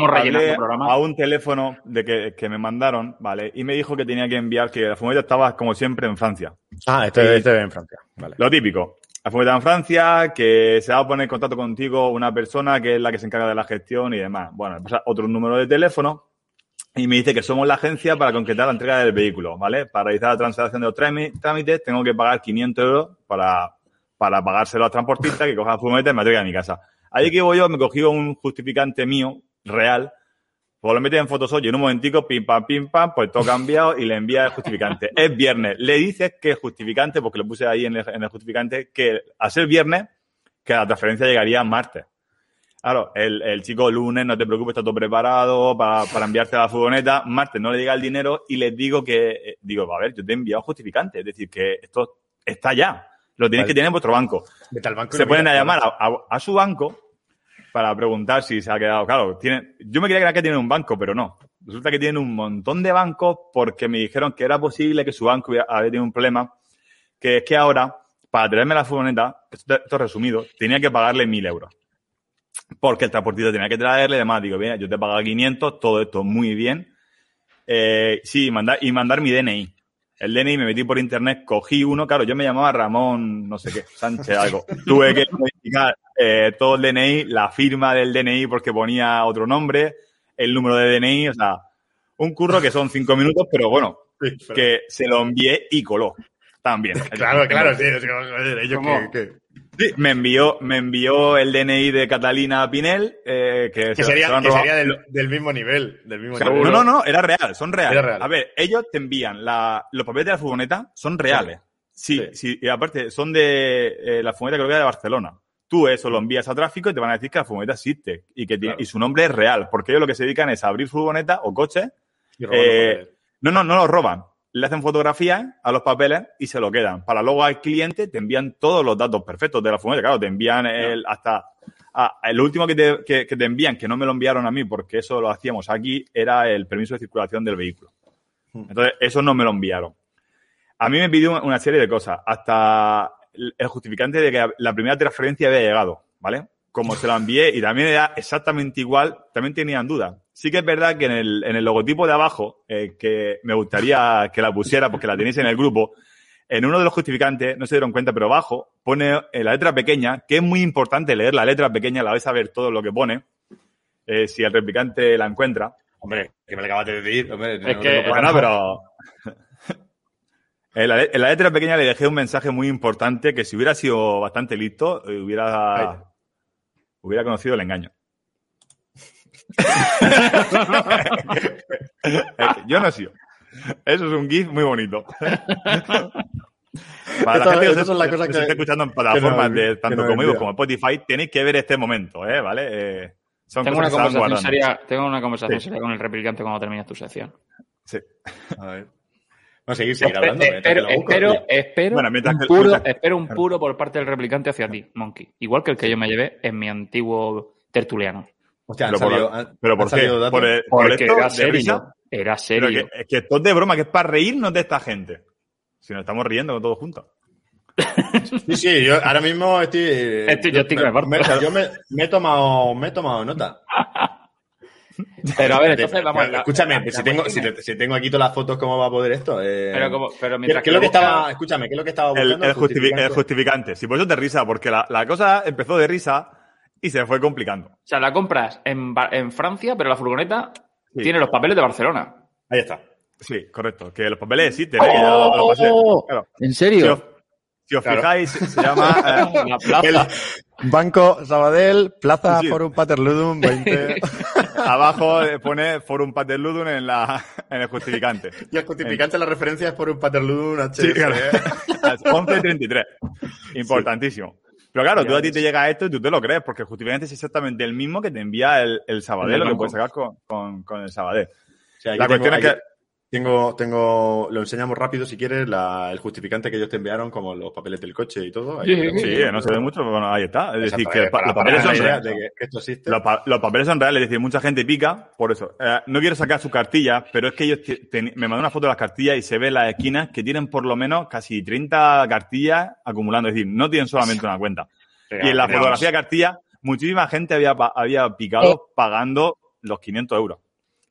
a un teléfono de que, que me mandaron, ¿vale? Y me dijo que tenía que enviar, que la fumeta estaba como siempre en Francia. Ah, este, este en Francia. Vale. Lo típico. La fumeta en Francia, que se va a poner en contacto contigo una persona que es la que se encarga de la gestión y demás. Bueno, me pasa otro número de teléfono y me dice que somos la agencia para concretar la entrega del vehículo, ¿vale? Para realizar la transacción de los trámi- trámites tengo que pagar 500 euros para, para pagárselo al transportista que coja la furgoneta y me traiga a mi casa. Allí que voy yo, me cogí un justificante mío, real, pues lo metí en Photoshop y en un momentico, pim pam, pim pam, pues todo cambiado y le envía el justificante. Es viernes. Le dices que es justificante, porque lo puse ahí en el, en el justificante, que al ser viernes, que la transferencia llegaría martes. Claro, el, el chico lunes, no te preocupes, está todo preparado para, para enviarte a la furgoneta. Martes no le llega el dinero y les digo que, eh, digo, a ver, yo te he enviado justificante. Es decir, que esto está ya. Lo tenéis Vale. que tener en vuestro banco se lo ponen a llamar a, a- a su banco para preguntar si se ha quedado. Claro, tiene, yo me creía que tienen un banco, pero no. Resulta que tienen un montón de bancos porque me dijeron que era posible que su banco hubiera- había tenido un problema, que es que ahora, para traerme la furgoneta, esto, esto es resumido, tenía que pagarle mil euros. Porque el transportista tenía que traerle y demás. Digo, bien, yo te pago 500, todo esto muy bien. Eh, sí, mandar, y mandar mi DNI. El DNI me metí por internet, cogí uno, claro, yo me llamaba Ramón, no sé qué, Sánchez algo. Tuve que modificar eh, todo el DNI, la firma del DNI porque ponía otro nombre, el número de DNI, o sea, un curro que son cinco minutos, pero bueno, que se lo envié y coló. También. Claro, claro, sí. Es que, joder, ellos que, que- Sí, me envió, me envió el DNI de Catalina Pinel, eh, que, que se- se sería, que sería del, del mismo nivel. Del mismo nivel. no, no, no, era real, son reales. Era real. A ver, ellos te envían la, los papeles de la furgoneta, son reales. Sí, sí, y aparte, son de eh, la furgoneta creo que era de Barcelona. Tú eso lo envías a tráfico y te van a decir que la furgoneta existe y que tiene- Claro. y su nombre es real, porque ellos lo que se dedican es a abrir furgonetas o coches. Y eh, no, no, no los roban. Le hacen fotografías a los papeles y se lo quedan. Para luego al cliente te envían todos los datos perfectos de la furgoneta. Claro, te envían el, hasta... ah, el último que te, que- que te envían, que no me lo enviaron a mí porque eso lo hacíamos aquí, era el permiso de circulación del vehículo. Hmm. Entonces, eso no me lo enviaron. A mí me pidió una serie de cosas. Hasta el el justificante de que la primera transferencia había llegado, ¿vale? Como se la envié y también era exactamente igual, también tenían dudas. Sí que es verdad que en el, en el logotipo de abajo, eh, que me gustaría que la pusiera porque la tenéis en el grupo, en uno de los justificantes, no se dieron cuenta, pero abajo pone en la letra pequeña, que es muy importante leer la letra pequeña, la vais a ver todo lo que pone, eh, si el replicante la encuentra. Hombre, que me lo acabas de decir. Hombre, Es no que- tengo Bueno, problema. pero. En la, en la letra pequeña le dejé un mensaje muy importante que si hubiera sido bastante listo, eh, hubiera. Hubiera conocido el engaño. Yo no he sido. Eso es un GIF muy bonito. Para Esto- la gente que, que- está escuchando en plataformas no- de tanto no como envía. como Spotify, tenéis que ver este momento, ¿eh? ¿vale? Eh, son Tengo una, cosas conversación guardando. seria, tengo una conversación Sí. seria con el replicante cuando termines tu sección. Sí. A ver. A seguir, seguir hablando. Eh, mientras que espero, espero, espero Bueno, mientras un que- puro, mientras- espero un puro por parte del replicante hacia ti, Monkey. Igual que el que yo me llevé en mi antiguo tertuliano. Hostia, Pero por- salido- han- ¿Pero han por qué? salido datos. ¿Por, el- por Porque esto era serio. Era Pero serio. que, es que esto es de broma, que es para reírnos de esta gente. Si nos estamos riendo todos juntos. Sí, sí, yo ahora mismo estoy. Estoy- yo estoy me me, yo me, me he tomado, me he tomado nota. Pero a ver, entonces vamos Pero, Escúchame, la- la si, tengo, si, es- te- si tengo aquí todas las fotos, ¿cómo va a poder esto? Eh, Pero, como, pero ¿qué, mientras qué es lo que estaba, escúchame, ¿qué es lo que estaba El, buscando? el justifi- Justificante. el justificante. Si por eso te risa, porque la, la cosa empezó de risa y se fue complicando. O sea, la compras en, en Francia, pero la furgoneta Sí. tiene los papeles de Barcelona. Ahí está. Sí, correcto. Que los papeles existen, ¿eh? Ya lo- pasé. Claro. ¿En Si os, serio? si os Claro. fijáis, se llama... eh, La plaza. Banco Sabadell, Plaza sí. Forum Paterludum 20. abajo eh, pone Forum Paterludum en, la, en el justificante. y el justificante, la referencia es Forum Paterludum HS. Sí, claro. ¿eh? Es 11.33. Importantísimo. Pero claro, Ya tú a ti te llega esto y tú te lo crees, porque el justificante es exactamente el mismo que te envía el, el Sabadell, El lo que puedes sacar con, con, con el Sabadell. O sea, La tengo- cuestión es aquí que- Tengo, tengo, lo enseñamos rápido si quieres, la- el justificante que ellos te enviaron, como los papeles del coche y todo. Ahí Sí. Sí, no se ve mucho, pero bueno, ahí está. Es decir, que eh, para- los papeles son reales. de que esto existe. Los, pa- los papeles son reales, es decir, mucha gente pica por eso. Eh, no quiero sacar sus cartillas, pero es que ellos te- te- me mandan una foto de las cartillas y se ve las esquinas que tienen por lo menos casi 30 cartillas acumulando. Es decir, no tienen solamente una cuenta. Y en la Tenemos- fotografía de cartilla, muchísima gente había, pa- había picado pagando los 500 euros.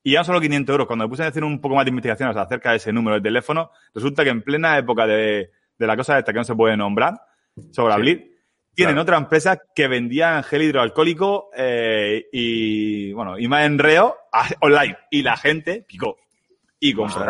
Y ya solo 500 euros, cuando me puse a hacer un poco más de investigaciones acerca de ese número de teléfono, resulta que en plena época de, de la cosa esta que no se puede nombrar, sobre Sí. Blitz, tienen Claro. otra empresa que vendían gel hidroalcohólico eh, y, bueno, y más enreo a- online. Y la gente picó y compró.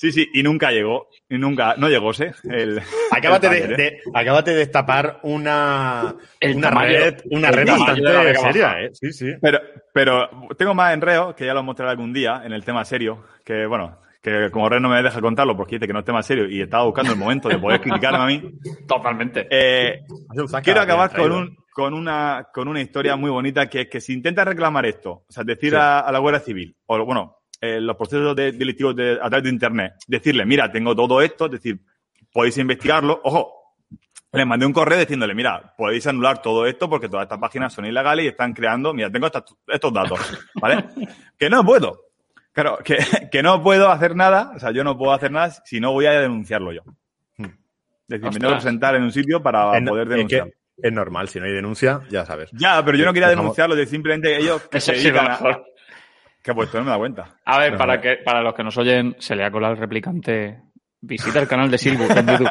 Sí, sí, y nunca llegó. Y nunca, no llegó, ¿sí? El, Acábate el de, ¿eh? de- acábate de destapar una, El una tamaño- red, una el red bastante seria. ¿eh? Sí, sí. Pero, pero tengo más enreo, que ya lo mostraré algún día en el tema serio, que bueno, que como Red no me deja contarlo porque dice que no es tema serio y estaba buscando el momento de poder criticarme a mí. Totalmente. Eh, Saca, quiero bien acabar con, un, con, una, con una historia muy bonita que es que si intenta reclamar esto, o sea, decir Sí. a, a la Guardia Civil, o bueno, eh, los procesos de, delictivos de, a través de Internet, decirle, mira, tengo todo esto, es decir, podéis investigarlo, ojo, les mandé un correo diciéndole, mira, podéis anular todo esto porque todas estas páginas son ilegales y están creando, mira, tengo estas- estos datos, ¿vale? que no puedo. Claro, que, que no puedo hacer nada, o sea, yo no puedo hacer nada si no voy a denunciarlo yo. Hmm. Es decir, me Ostras. tengo que presentar en un sitio para poder es que denunciarlo. es normal, si no hay denuncia, ya sabes. Ya, pero yo no quería Dejamos- denunciarlo, de simplemente ellos que se dedican a... Que pues no me da cuenta. A ver, Pero para, no. que, para los que nos oyen, se le ha colado el replicante. Visita el canal de Silbu en YouTube.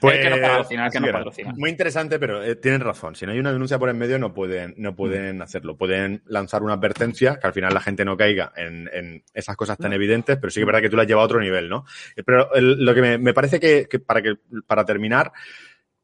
Pues, es que no patrocina, que sí, no era. patrocina. Muy interesante, pero eh, tienen razón. Si no hay una denuncia por en medio, no pueden, no pueden hacerlo. Pueden lanzar una advertencia, que al final la gente no caiga en, en esas cosas tan evidentes, pero sí que es verdad que tú las llevas a otro nivel, ¿no? Eh, Pero el- lo que me, me parece que, que para que, para terminar,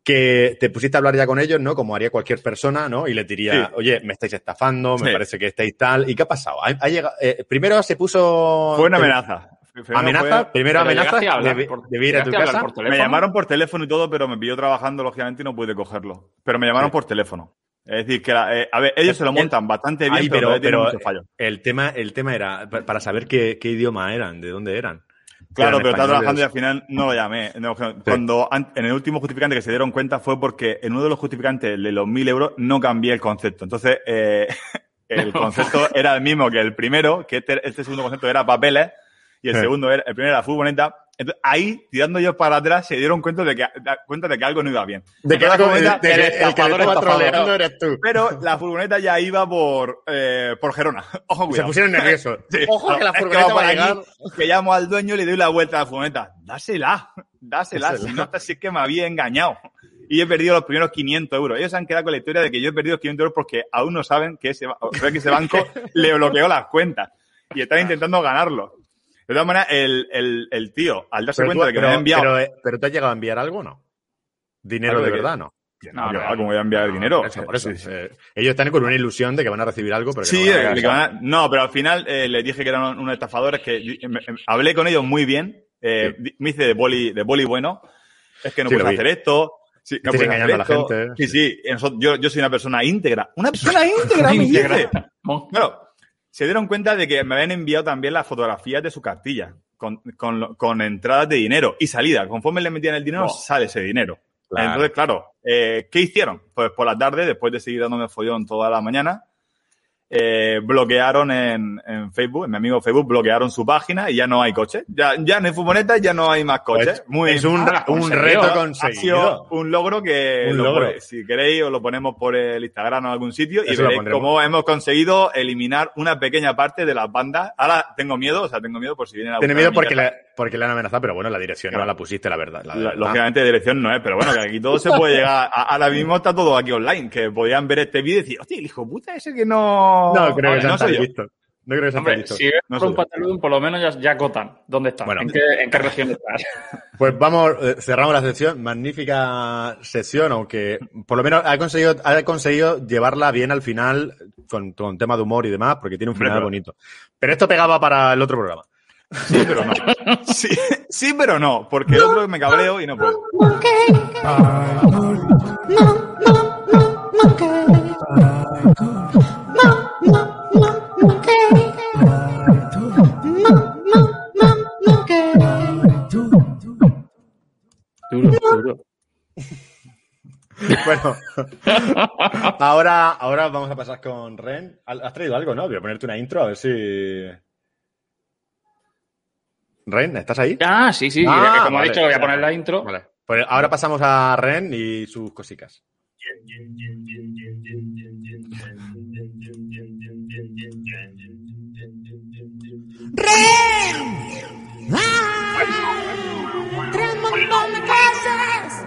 que te pusiste a hablar ya con ellos, ¿no? Como haría cualquier persona, ¿no? Y le diría, Sí. oye, me estáis estafando, me Sí. parece que estáis tal. ¿Y qué ha pasado? Ha, ha llegado, eh, primero se puso... Fue una amenaza. Primero ¿Amenaza? fue- Primero amenaza llegaste a hablar de, por- de ir a tu a casa. por Me llamaron por teléfono y todo, pero me pilló trabajando, lógicamente, y no pude cogerlo. Pero me llamaron Sí. por teléfono. Es decir, que, la- eh, a ver, ellos se lo El- montan bastante bien, Ay, pero, el tema, el tema era pa- para saber qué, qué idioma eran, de dónde eran. Claro, pero estaba trabajando y al final no lo llamé. No, Cuando an- en el último justificante que se dieron cuenta fue porque en uno de los justificantes de los 1000 euros no cambié el concepto. Entonces, eh, el concepto era el mismo que el primero, que este, este segundo concepto era papeles y el Sí. segundo era, el primero era furgoneta. Entonces, ahí, tirando ellos para atrás, se dieron cuenta de que, cuenta de que algo no iba bien. De que, la algo- de- que el el que troleando eres tú. Pero la furgoneta ya iba por, eh, por Gerona. Ojo, Se cuidado. pusieron nerviosos. Sí. Ojo que la Es furgoneta va va a llegar. aquí, Que llamo al dueño y le doy la vuelta a la furgoneta. Dásela, dásela. Dásela. Si no, si es que me había engañado. Y he perdido los primeros 500 euros. Ellos se han quedado con la historia de que yo he perdido 500 euros porque aún no saben que ese, que ese banco le bloqueó las cuentas. Y están intentando ganarlo. De todas maneras, el, el, el tío, al darse Pero, cuenta tú, de que pero, me ha enviado... pero, eh, pero tú has llegado a enviar algo o no? Dinero ¿Algo de verdad, ¿no? no, no, que no, va, ¿cómo voy a enviar el dinero? Por eso, por eso. Sí, sí. Eh, ellos están con una ilusión de que van a recibir algo, pero que Sí, no van a van a- no, pero al final eh, les dije que eran unos estafadores que yo- me- me- hablé con ellos muy bien. eh, Me hice de boli, de boli bueno. Es que no puedes hacer esto. Sí, no puedes engañando hacer a la esto. gente. Sí, sí. yo, yo soy una persona íntegra. ¡Una persona íntegra! me dice. Mon- Claro, se dieron cuenta de que me habían enviado también las fotografías de su cartilla con, con, con entradas de dinero y salida. Conforme le metían el dinero, sale ese dinero. Claro. Entonces, claro, eh, ¿qué hicieron? Pues por la tarde, después de seguir dándome follón toda la mañana, eh, bloquearon en, en Facebook, en mi amigo Facebook, bloquearon su página y ya no hay coches. Ya, ya no hay furgonetas, ya no hay más coches. Pues, Muy es un, Ah, un conseguido. reto ha conseguido. sido un logro que, Un lo logro. pone- si queréis, os lo ponemos por el Instagram o algún sitio y Eso lo veréis cómo hemos conseguido eliminar una pequeña parte de las bandas. Ahora tengo miedo, o sea, tengo miedo por si vienen a Tiene miedo mi porque casa. Porque le han amenazado, pero bueno, la dirección no Claro. la pusiste, la verdad. la verdad. lógicamente dirección no es, pero bueno, que aquí todo se puede llegar. a- ahora mismo está todo aquí online, que podían ver este vídeo y decir, hostia, el hijo puta ese que no. No creo que no soy listos. No creo que tan Hombre, si ves No por un pantalón, por lo menos ya, ya acotan. ¿Dónde está? Bueno. ¿En, qué, ¿En qué región estás? Pues vamos, eh, cerramos la sección. Magnífica sección, aunque por lo menos ha conseguido, ha conseguido llevarla bien al final con, con tema de humor y demás, porque tiene un final pero- bonito. Pero esto pegaba para el otro programa. Sí, pero no. Sí, sí, pero no, porque el otro me cabreo y no puedo. Duro, duro. Bueno, ahora, ahora vamos a pasar con Ren. ¿Has traído algo, no? Voy a ponerte una intro a ver si. Ren, ¿estás ahí? Ah, sí, sí. Ah, eh, como vale. he dicho, voy a poner la intro. Vale. Pues ahora pasamos a Ren y sus cositas. Tres montón de cosas.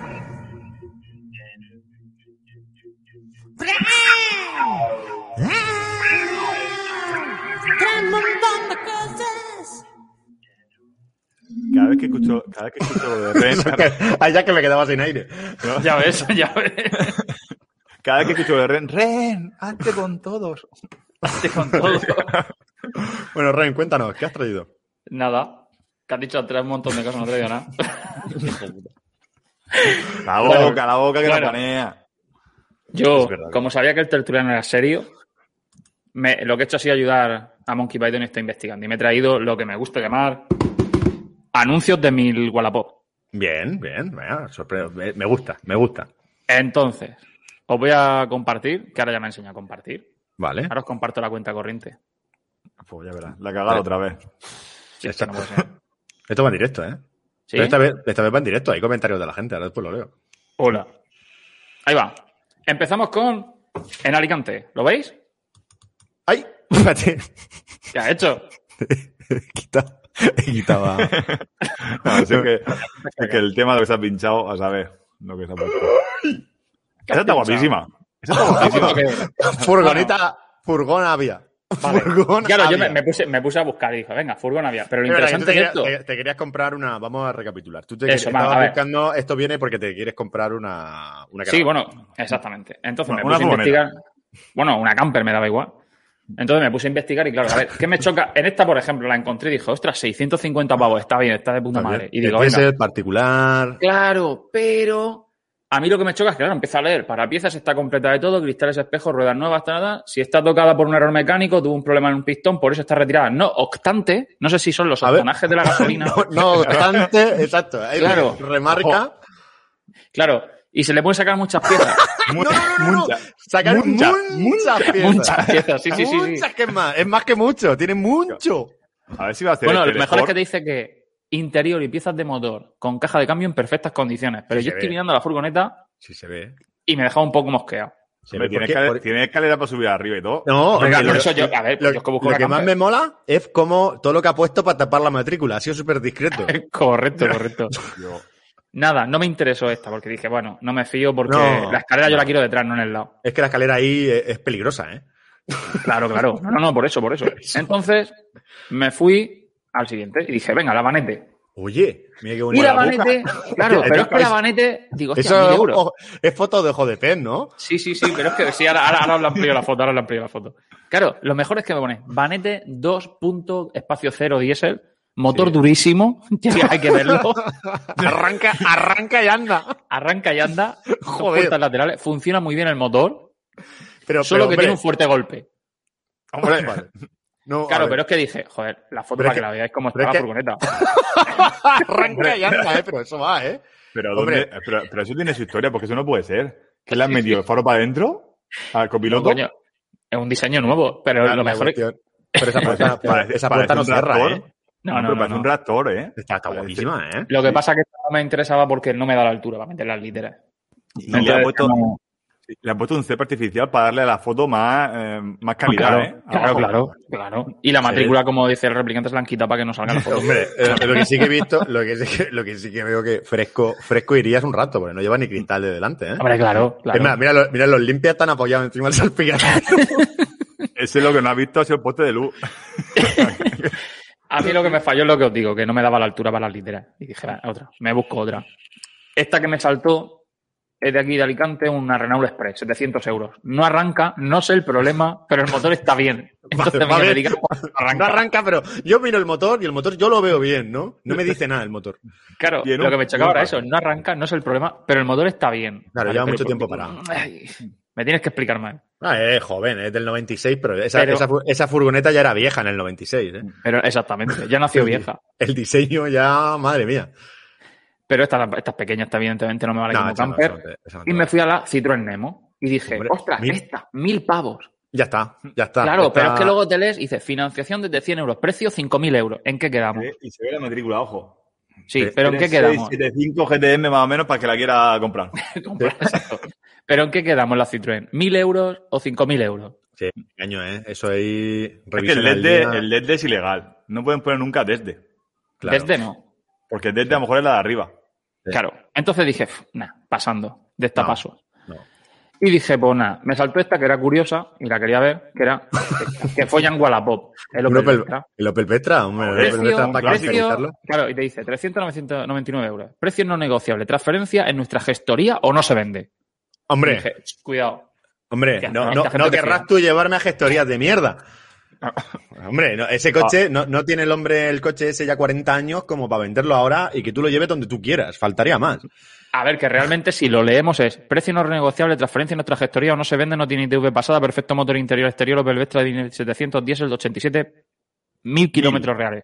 Tres montón de cosas. Cada vez que escucho, cada vez que escucho lo de Ren, Ay, ya que me quedaba sin aire. Ya ves, ya ves. cada vez que escucho lo de Ren, Ren, hazte con todos. Hazte con todo. Bueno, Ren, cuéntanos, ¿qué has traído? Nada. Que has dicho tres un montón de cosas, no traigo nada. La boca, Bueno, la boca que bueno. la panea. Yo, como sabía que el tertuliano era serio, me- lo que he hecho ha sido ayudar a Monkey Python y estoy investigando. Y me he traído lo que me gusta llamar anuncios de mil Wallapop. Bien, bien, me, me gusta, me gusta. Entonces, os voy a compartir, que ahora ya me enseña a compartir. Vale. Ahora os comparto la cuenta corriente. Pues ya verás, la cagada otra vez. Sí, que no puede ser. Esto va en directo, ¿eh? ¿Sí? Pero esta vez, esta vez va en directo, hay comentarios de la gente, ahora después lo leo. Hola. Ahí va. Empezamos con en Alicante. ¿Lo veis? ¡Ay! ¿Qué ha hecho? Quita. y quitaba. No, así que, es que el tema de lo que se ha pinchado, a saber, lo que se ha puesto. Esa está guapísima. Esa está guapísima. Furgoneta, furgón había. Vale. Furgón Claro, yo me, puse, me puse a buscar y dije, venga, furgón había. Pero lo Pero que interesante te, es querías, esto. te- te querías comprar una. Vamos a recapitular. Tú te Eso, estabas buscando. Esto viene porque te quieres comprar una. una Sí, bueno, exactamente. Entonces me puse a investigar. Bueno, una camper me daba igual. Entonces me puse a investigar y claro, a ver, ¿qué me choca? En esta, por ejemplo, la encontré y dije, ostras, 650 pavos, está bien, está de puta Está madre. Y digo, El venga, diésel particular. Claro, pero a mí lo que me choca es que, claro, empiezo a leer. Para piezas está completa de todo, cristales espejos, ruedas nuevas, hasta nada. Si está tocada por un error mecánico, tuvo un problema en un pistón, por eso está retirada. No obstante, no sé si son los octanajes de la gasolina. No, no obstante, exacto. Ahí Claro. Remarca. Claro, y se le pueden sacar muchas piezas. No, no, no, no, no. Mucha. Sacar Mucha. muchas piezas. muchas piezas, sí, sí, sí. sí. Muchas que es más. Es más que mucho. Tiene mucho. A ver si va a hacer Bueno, este lo mejor es que te dice que interior y piezas de motor con caja de cambio en perfectas condiciones. Pero Sí yo estoy ve. mirando la furgoneta Sí, se ve. y me dejaba un poco mosqueado. Hombre, tiene, porque- escalera, por- tiene escalera para subir arriba y todo. No, Venga, hombre, por lo- eso yo, a ver, Lo, yo que lo más me mola es como todo lo que ha puesto para tapar la matrícula. Ha sido súper discreto. Correcto, correcto. Yo- Nada, no me interesó esta porque dije, bueno, no me fío porque No, la escalera yo la quiero detrás, no en el lado. Es que la escalera ahí es, es peligrosa, ¿eh? Claro, claro. No, no, no, por eso, por eso. Entonces me fui al siguiente y dije, venga, la vanete. Oye, mira qué Y bonita la boca. vanete, claro, pero es que la vanete, digo, hostia, Eso mil euros. ojo, es foto de ojo de pez, ¿no? Sí, sí, sí, pero es que sí, ahora, ahora, ahora os la la foto, ahora os la amplío la foto. Claro, lo mejor es que me pone Vanete 2. punto espacio cero diésel, motor Sí. durísimo, hay que verlo, arranca, arranca y anda. arranca y anda, Joder. puertas laterales, funciona muy bien el motor, Pero, solo pero, que hombre, tiene un fuerte golpe. hombre, vale. No, Claro, pero es que dije, joder, la foto Pero para es que, que- la veáis cómo está la que- furgoneta. arranca y anda, ¿eh? Pero eso va, ¿eh? Pero, Hombre. ¿dónde? pero, pero eso tiene su historia, porque eso no puede ser. ¿Que le han metido el faro para adentro? ¿Al No, copiloto? coño, es un diseño nuevo, pero Claro, lo mejor es... Pero esa puerta, esa puerta no un cierra. ¿eh? No, pero no, no, parece no. un tractor, ¿eh? Está, está Parece- guapísima, ¿eh? Lo que pasa es que no me interesaba porque no me da la altura para meter las literas. Y le han, puesto, no- le han puesto un cep artificial para darle a la foto más, eh, más calidad, claro, ¿eh? claro, Abajo. claro, claro. Y la matrícula, como dice el replicante, se la han quitado para que no salga la foto. Hombre, eh, lo que sí que he visto, lo que sí que, lo que, sí que veo que fresco, fresco irías un rato, porque no lleva ni cristal de delante, ¿eh? Hombre, claro, Es claro. más, mira, los, mira, los limpias están apoyados encima del salpicadero. Ese es lo que no has visto, ha sido el poste de luz. A mí lo que me falló es lo que os digo, que no me daba la altura para las literas. Y dije, "Va, otra, me busco otra. Esta que me saltó es de aquí de Alicante, una Renault Express, 700 euros. No arranca, no sé el problema, pero el motor está bien. Entonces va me bien. dedico a No arranca, pero yo miro el motor y el motor yo lo veo bien, ¿no? No me dice nada el motor. Claro, lo que me chocaba era eso, no arranca, no es el problema, pero el motor está bien. Claro, lleva mucho tiempo parado. Ay, me tienes que explicar más. Ah, es joven, es del 96, pero esa, Pero- esa, fu- esa furgoneta ya era vieja en el 96, ¿eh? Pero exactamente, ya nació vieja. El diseño ya, madre mía. Pero esta, esta pequeña, esta evidentemente no me vale como esa no, camper. no te y me fui a la Citroën Nemo y dije, Hombre, ostras, mil- esta, mil pavos. Ya está, ya está. claro, Está- pero es que luego te lees y dice, financiación desde 100 euros, precio 5.000 euros. ¿En qué quedamos? Y se ve la matrícula, ojo. Sí, pero ¿en qué quedamos? 75 GTM más o menos para que la quiera comprar. Exacto. Pero ¿en qué quedamos la Citroën? ¿1.000 euros o 5.000 euros? Sí, engaño, ¿eh? Eso ahí... Es que el desde, el desde es ilegal. No pueden poner nunca desde. Claro. Desde no. Porque desde a lo mejor es la de arriba. Sí. Claro. Entonces dije, nah, pasando, de esta No, paso. no. Y dije, pues nada, me saltó esta que era curiosa y la quería ver, que era que follan Wallapop. El Opel Opel, Vectra. el Opel Petra, hombre, el Opel Precio, Vectra para precio- claro, y te dice 399 euros. Precio no negociable. Transferencia en nuestra gestoría o no se vende. Hombre, dije, cuidado. hombre, no, no, no querrás tú llevarme a gestorías de mierda. Hombre, no, ese coche, no, no tiene el hombre el coche ese ya 40 años como para venderlo ahora y que tú lo lleves donde tú quieras. Faltaría más. A ver, que realmente si lo leemos es precio no renegociable, transferencia en nuestra gestoría o no se vende, no tiene ITV pasada, perfecto motor interior exterior, Opel Vectra de 700 diésel de 87 mil kilómetros reales.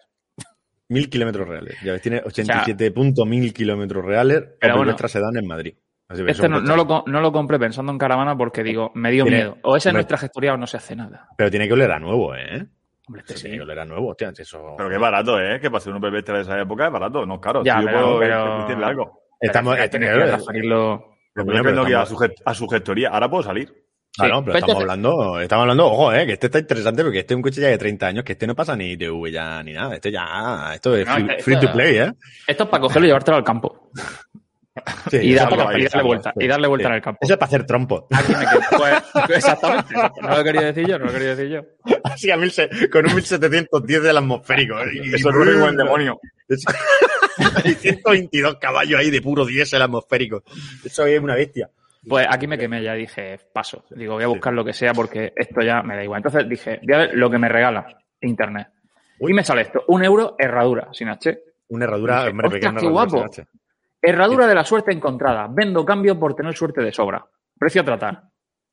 Mil kilómetros reales. Ya ves, tiene 87.000 kilómetros reales. Pero Opel bueno. Vectra Sedan en Madrid. Así que Este no, no lo, no lo compré pensando en caravana porque digo, me dio Tiene- miedo. O esa es nuestra gestoría o no se hace nada. Pero tiene que oler a nuevo, ¿eh? Hombre, este sí. Tiene que oler a nuevo, hostia. Eso... Pero que es barato, ¿eh? Que para ser un Vectra de esa época es barato, no es caro. Ya, Si yo pero- puedo pero- algo. Estamos, Pero este- que. Pero Pero yo coño, tengo que ir a estamos- su, a su gestoría. Ahora puedo salir. Claro, Sí, pero pues estamos hablando, estamos hablando, ojo, eh, que este está interesante porque este es un coche ya de 30 años, que este no pasa ni TV ya ni nada. Este ya, esto es No, free, este- free esto- to play, eh. Esto es para cogerlo y llevártelo al campo. Sí, Y, darle, es y vuelta. sí. Y darle vuelta Sí. en el campo. Eso es para hacer trompo. Aquí me quedo. Pues, exactamente. No lo querido decir yo, no lo querido decir yo. Así a mil se- con un 1710 del atmosférico. ¿eh? Y- Eso corre como el demonio. Eso- y 122 caballos ahí de puro diésel atmosférico. Eso es una bestia. Pues aquí me quemé, ya dije, paso. Digo, voy a buscar lo que sea porque esto ya me da igual. Entonces dije, voy a ver lo que me regala internet. Y me sale esto, un euro herradura, sin H. Una herradura, Dije, hombre, "Ostras, pequeña qué guapo". sin H. Herradura de la suerte encontrada. Vendo cambio por tener suerte de sobra. Precio a tratar.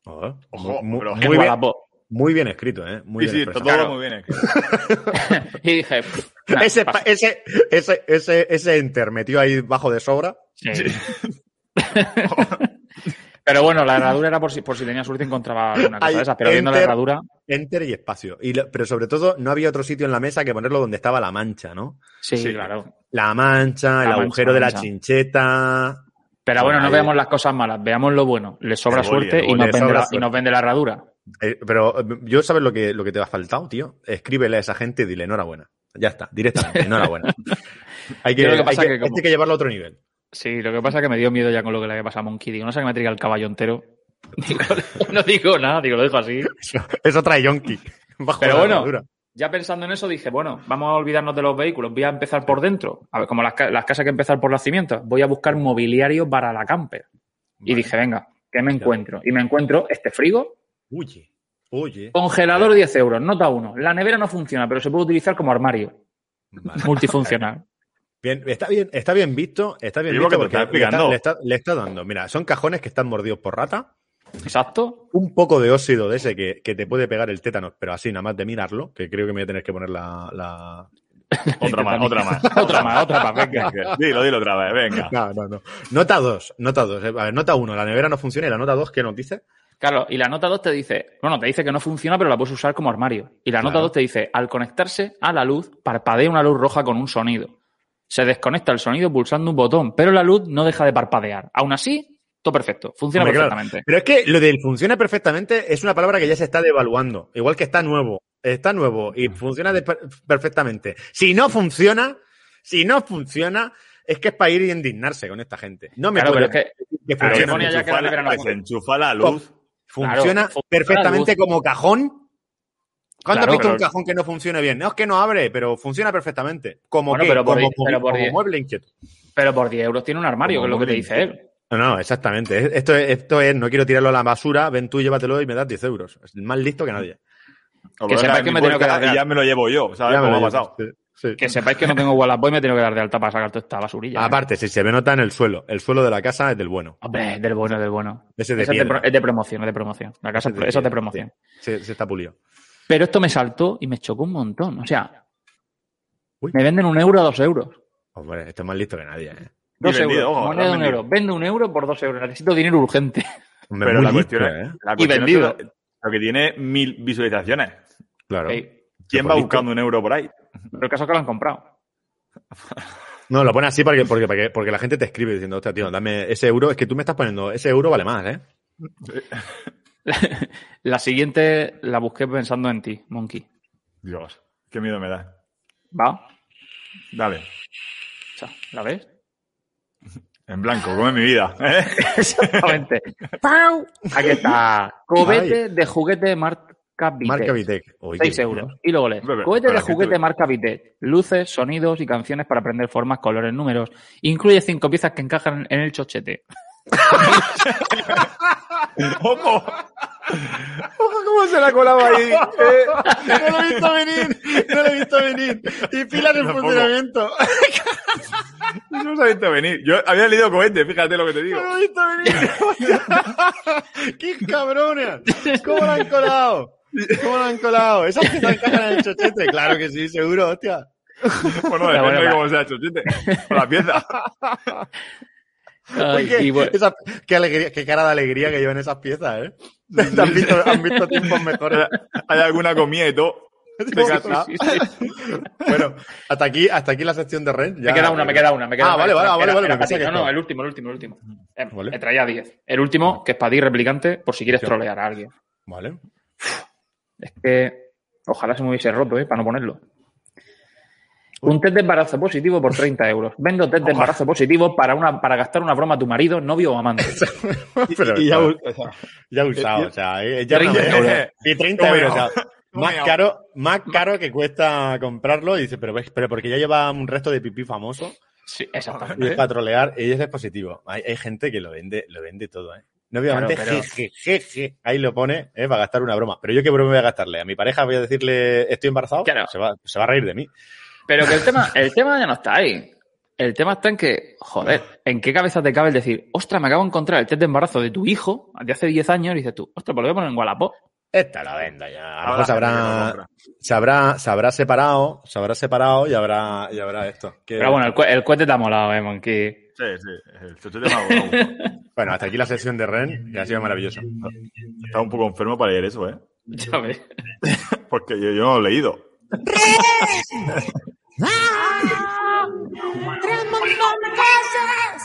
Joder, Ojo, muy, pero- muy En bien, muy bien escrito, ¿eh? Muy Sí, bien sí, está todo muy bien escrito. y dije, pff, nah, ese, ese, ese, ese, ese enter metió ahí bajo de sobra. Sí. Pero bueno, la herradura era por si, por si tenía suerte y encontraba alguna cosa Ahí, de esas. Pero viendo la herradura, Enter y espacio. Y lo- pero sobre todo, no había otro sitio en la mesa que ponerlo donde estaba la mancha, ¿no? sí, Sí. claro. La mancha, el mancha, agujero de la mancha. chincheta. Pero bueno, no Ahí. veamos las cosas malas, veamos lo bueno. Le sobra suerte y nos, vende sobra la, y suerte. nos vende la herradura. Eh, pero yo sabes lo que, lo que te ha faltado, tío. Escríbele a esa gente y dile enhorabuena. Ya está, directamente, enhorabuena. hay, que, hay, que, que como- hay que llevarlo a otro nivel. Sí, lo que pasa es que me dio miedo ya con lo que le había pasado a Monkey. Digo, no sé que me traiga el caballo entero. Digo, no digo nada, digo, lo dejo así. Eso trae yonki. Pero bueno. Ya pensando en eso dije, bueno, vamos a olvidarnos de los vehículos, voy a empezar por dentro. A ver, como las, ca- las casas hay que empezar por los cimientos, voy a buscar mobiliario para la camper. Y dije, venga, ¿qué me encuentro? Y me encuentro este frigo, Oye, oye. congelador 10 euros, nota uno. La nevera no funciona, pero se puede utilizar como armario Vale. multifuncional. Bien, está bien, está bien visto, está bien visto porque está le está, explicando. le, está, le está dando. Mira, son cajones que están mordidos por rata, Exacto. un poco de óxido de ese que, que te puede pegar el tétanos, pero así nada más de mirarlo, que creo que me voy a tener que poner la... la... Otra más, otra más. Otra más, otra más, venga. Dilo, dilo otra vez, venga. No, no, no. Nota 2, nota 2. A ver, nota 1, la nevera no funciona y la nota 2, ¿qué nos dice? Claro, y la nota 2 te dice, bueno, te dice que no funciona, pero la puedes usar como armario. Y la nota Claro. 2 te dice, al conectarse a la luz, parpadea una luz roja con un sonido. Se desconecta el sonido pulsando un botón, pero la luz no deja de parpadear. Aún así, todo perfecto, funciona Hombre, claro. perfectamente. Pero es que lo del funciona perfectamente es una palabra que ya se está devaluando. Igual que está nuevo. Está nuevo y funciona de- perfectamente. Si no funciona, si no funciona, es que es para ir y indignarse con esta gente. No me Claro, pero puede- es que que funciona, ya que la enchufa no la- funciona. se enchufa la luz. funciona Claro, funciona perfectamente la luz. como cajón. ¿Cuándo Claro, has visto pero- un cajón que no funcione bien? No es que no abre, pero funciona perfectamente. Como Bueno, que, pero por como, di- pero por como di- mueble inquieto. pero por 10 euros tiene un armario, Como que es lo que te dice él. No, no, exactamente. Es- Esto es, esto es, no quiero tirarlo a la basura, ven tú, llévatelo y me das 10 euros. Es más listo que nadie. O Que sepáis que me tengo que dar- Y ya me lo llevo yo, ¿sabes me cómo ha pasado? Sí, sí. Que sepáis que no tengo Wallapop y me tengo que dar de alta para sacar toda esta basurilla. ¿eh? Aparte, si se ve nota en el suelo, el suelo de la casa es del bueno. Hombre, del bueno, del bueno. Ese de Ese es de, es promoción, es de promoción. La casa Ese de eso es de promoción. Se, se está pulido. Pero esto me saltó y me chocó un montón. O sea, Uy. me venden un euro a dos euros. Hombre, esto es más listo que nadie. ¿eh? Dos vendido, euros. ojo, moneda de un euro. Vendo un euro por dos euros. Necesito dinero urgente. Hombre, Pero la listo, cuestión, es, ¿eh? la cuestión es vendido. que lo- que tiene mil visualizaciones. Claro. ¿Quién va buscando un euro por ahí? Pero el caso es que lo han comprado. No, lo pone así porque, porque, porque, porque la gente te escribe diciendo, hostia, tío, dame ese euro. Es que tú me estás poniendo, ese euro vale más, ¿eh? La siguiente la busqué pensando en ti, Monkey. Dios, qué miedo me da. ¿Va? Dale, O sea, ¿La ves? en blanco, come mi vida. ¿eh? Exactamente. ¡Pau! Aquí está. Cobete de juguete marca Vitec. Marca Vitec. Uy, 6 qué euros. Y luego lees. Pero de juguete marca Vitec. Luces, sonidos y canciones para aprender formas, colores, números. Incluye cinco piezas que encajan en el chochete. ¡Ojo! ¡Ojo cómo se la colaba ahí! eh. No lo he visto venir, no lo he visto venir. Y pilas en funcionamiento. No se ha visto venir. Yo había leído cohete, fíjate lo que te digo. No lo he visto venir. ¡Qué cabrones! ¿Cómo lo han colado? ¿Cómo lo han colado? ¿Esas piezas encajan en el chochete? Claro que sí, seguro, hostia. Bueno, depende bueno, de cómo sea chochete. Con la pieza. Ay, Uy, qué, y bueno, esa- qué alegría, qué cara de alegría que llevan esas piezas, ¿eh? ¿Han visto, han visto tiempos mejores. Hay alguna comida y todo. De casa. Sí, sí, sí. Bueno, hasta aquí, hasta aquí la sección de Ren. Me queda una, me queda una, me queda Ah, vale, vale, Era- vale, vale, era No, no, el último, el último, el último. Eh, Vale. Me traía 10. El último, que es para ti, replicante, por si quieres trolear a alguien. Vale. Es que ojalá se me hubiese roto, ¿eh? Para no ponerlo. Un test de embarazo positivo por 30 euros. Vendo test de embarazo positivo para, una, para gastar una broma a tu marido, novio o amante. Pero Y ya, o sea, ya usado, y- o sea, eh, ya 30 no, euros. eh, Y 30 No me euros, o sea, más caro, más caro que cuesta comprarlo. Y dice, pero, pero porque ya lleva un resto de pipí famoso Sí, y es exactamente. para trolear, y es positivo. Hay, hay gente que lo vende, lo vende todo, ¿eh? No, obviamente, Claro, pero- jeje, jeje, ahí lo pone, ¿eh? Para gastar una broma. Pero yo qué broma voy a gastarle. A mi pareja voy a decirle, estoy embarazado, Claro. se, va, se va a reír de mí. Pero que el tema, el tema ya no está ahí. El tema está en que, joder, ¿en qué cabeza te cabe el decir, ostras, me acabo de encontrar el test de embarazo de tu hijo de hace 10 años y dices tú, ostras, pues lo voy a poner en Wallapop? Esta la venda ya. A lo Habrá mejor se habrá, se habrá, se habrá separado, se habrá separado y habrá, y habrá esto. Que- Pero bueno, el, el cohete te ha molado, eh, Monkey. Sí, sí. El ha. Bueno, hasta aquí la sesión de Ren, que ha sido maravillosa. Estaba un poco enfermo para leer eso, ¿eh? Ya ves. Porque yo, yo no lo he leído. ¡Ah! ¡Tres montones!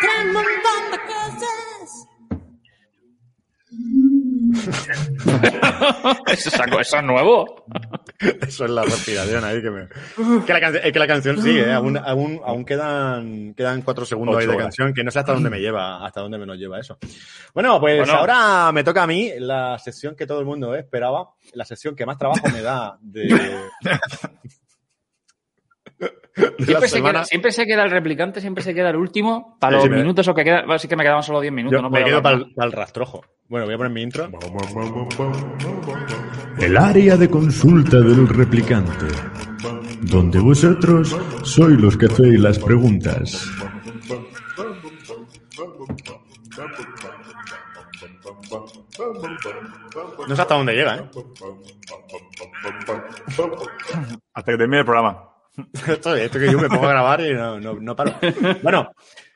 ¡Tres montones de cosas! eso, es eso es nuevo. Eso es la respiración ahí que me. Que la que la canción sigue, ¿eh? aún, aún, aún quedan, quedan cuatro segundos ahí de horas. canción, que no sé hasta dónde me lleva, hasta dónde me nos lleva eso. Bueno, pues Bueno. ahora me toca a mí la sesión que todo el mundo esperaba, la sesión que más trabajo me da de. Siempre se, queda, siempre se queda el replicante, siempre se queda el último. Para Sí, los sí, minutos o que quedan. Así que me quedaban solo 10 minutos. Yo no me quedo para más. el, rastrojo. Bueno, voy a poner mi intro. El área de consulta del replicante, donde vosotros sois los que hacéis las preguntas. No sé hasta dónde llega, ¿eh? Hasta que termine el programa. Esto, esto que yo me pongo a grabar y no, no, no paro. Bueno,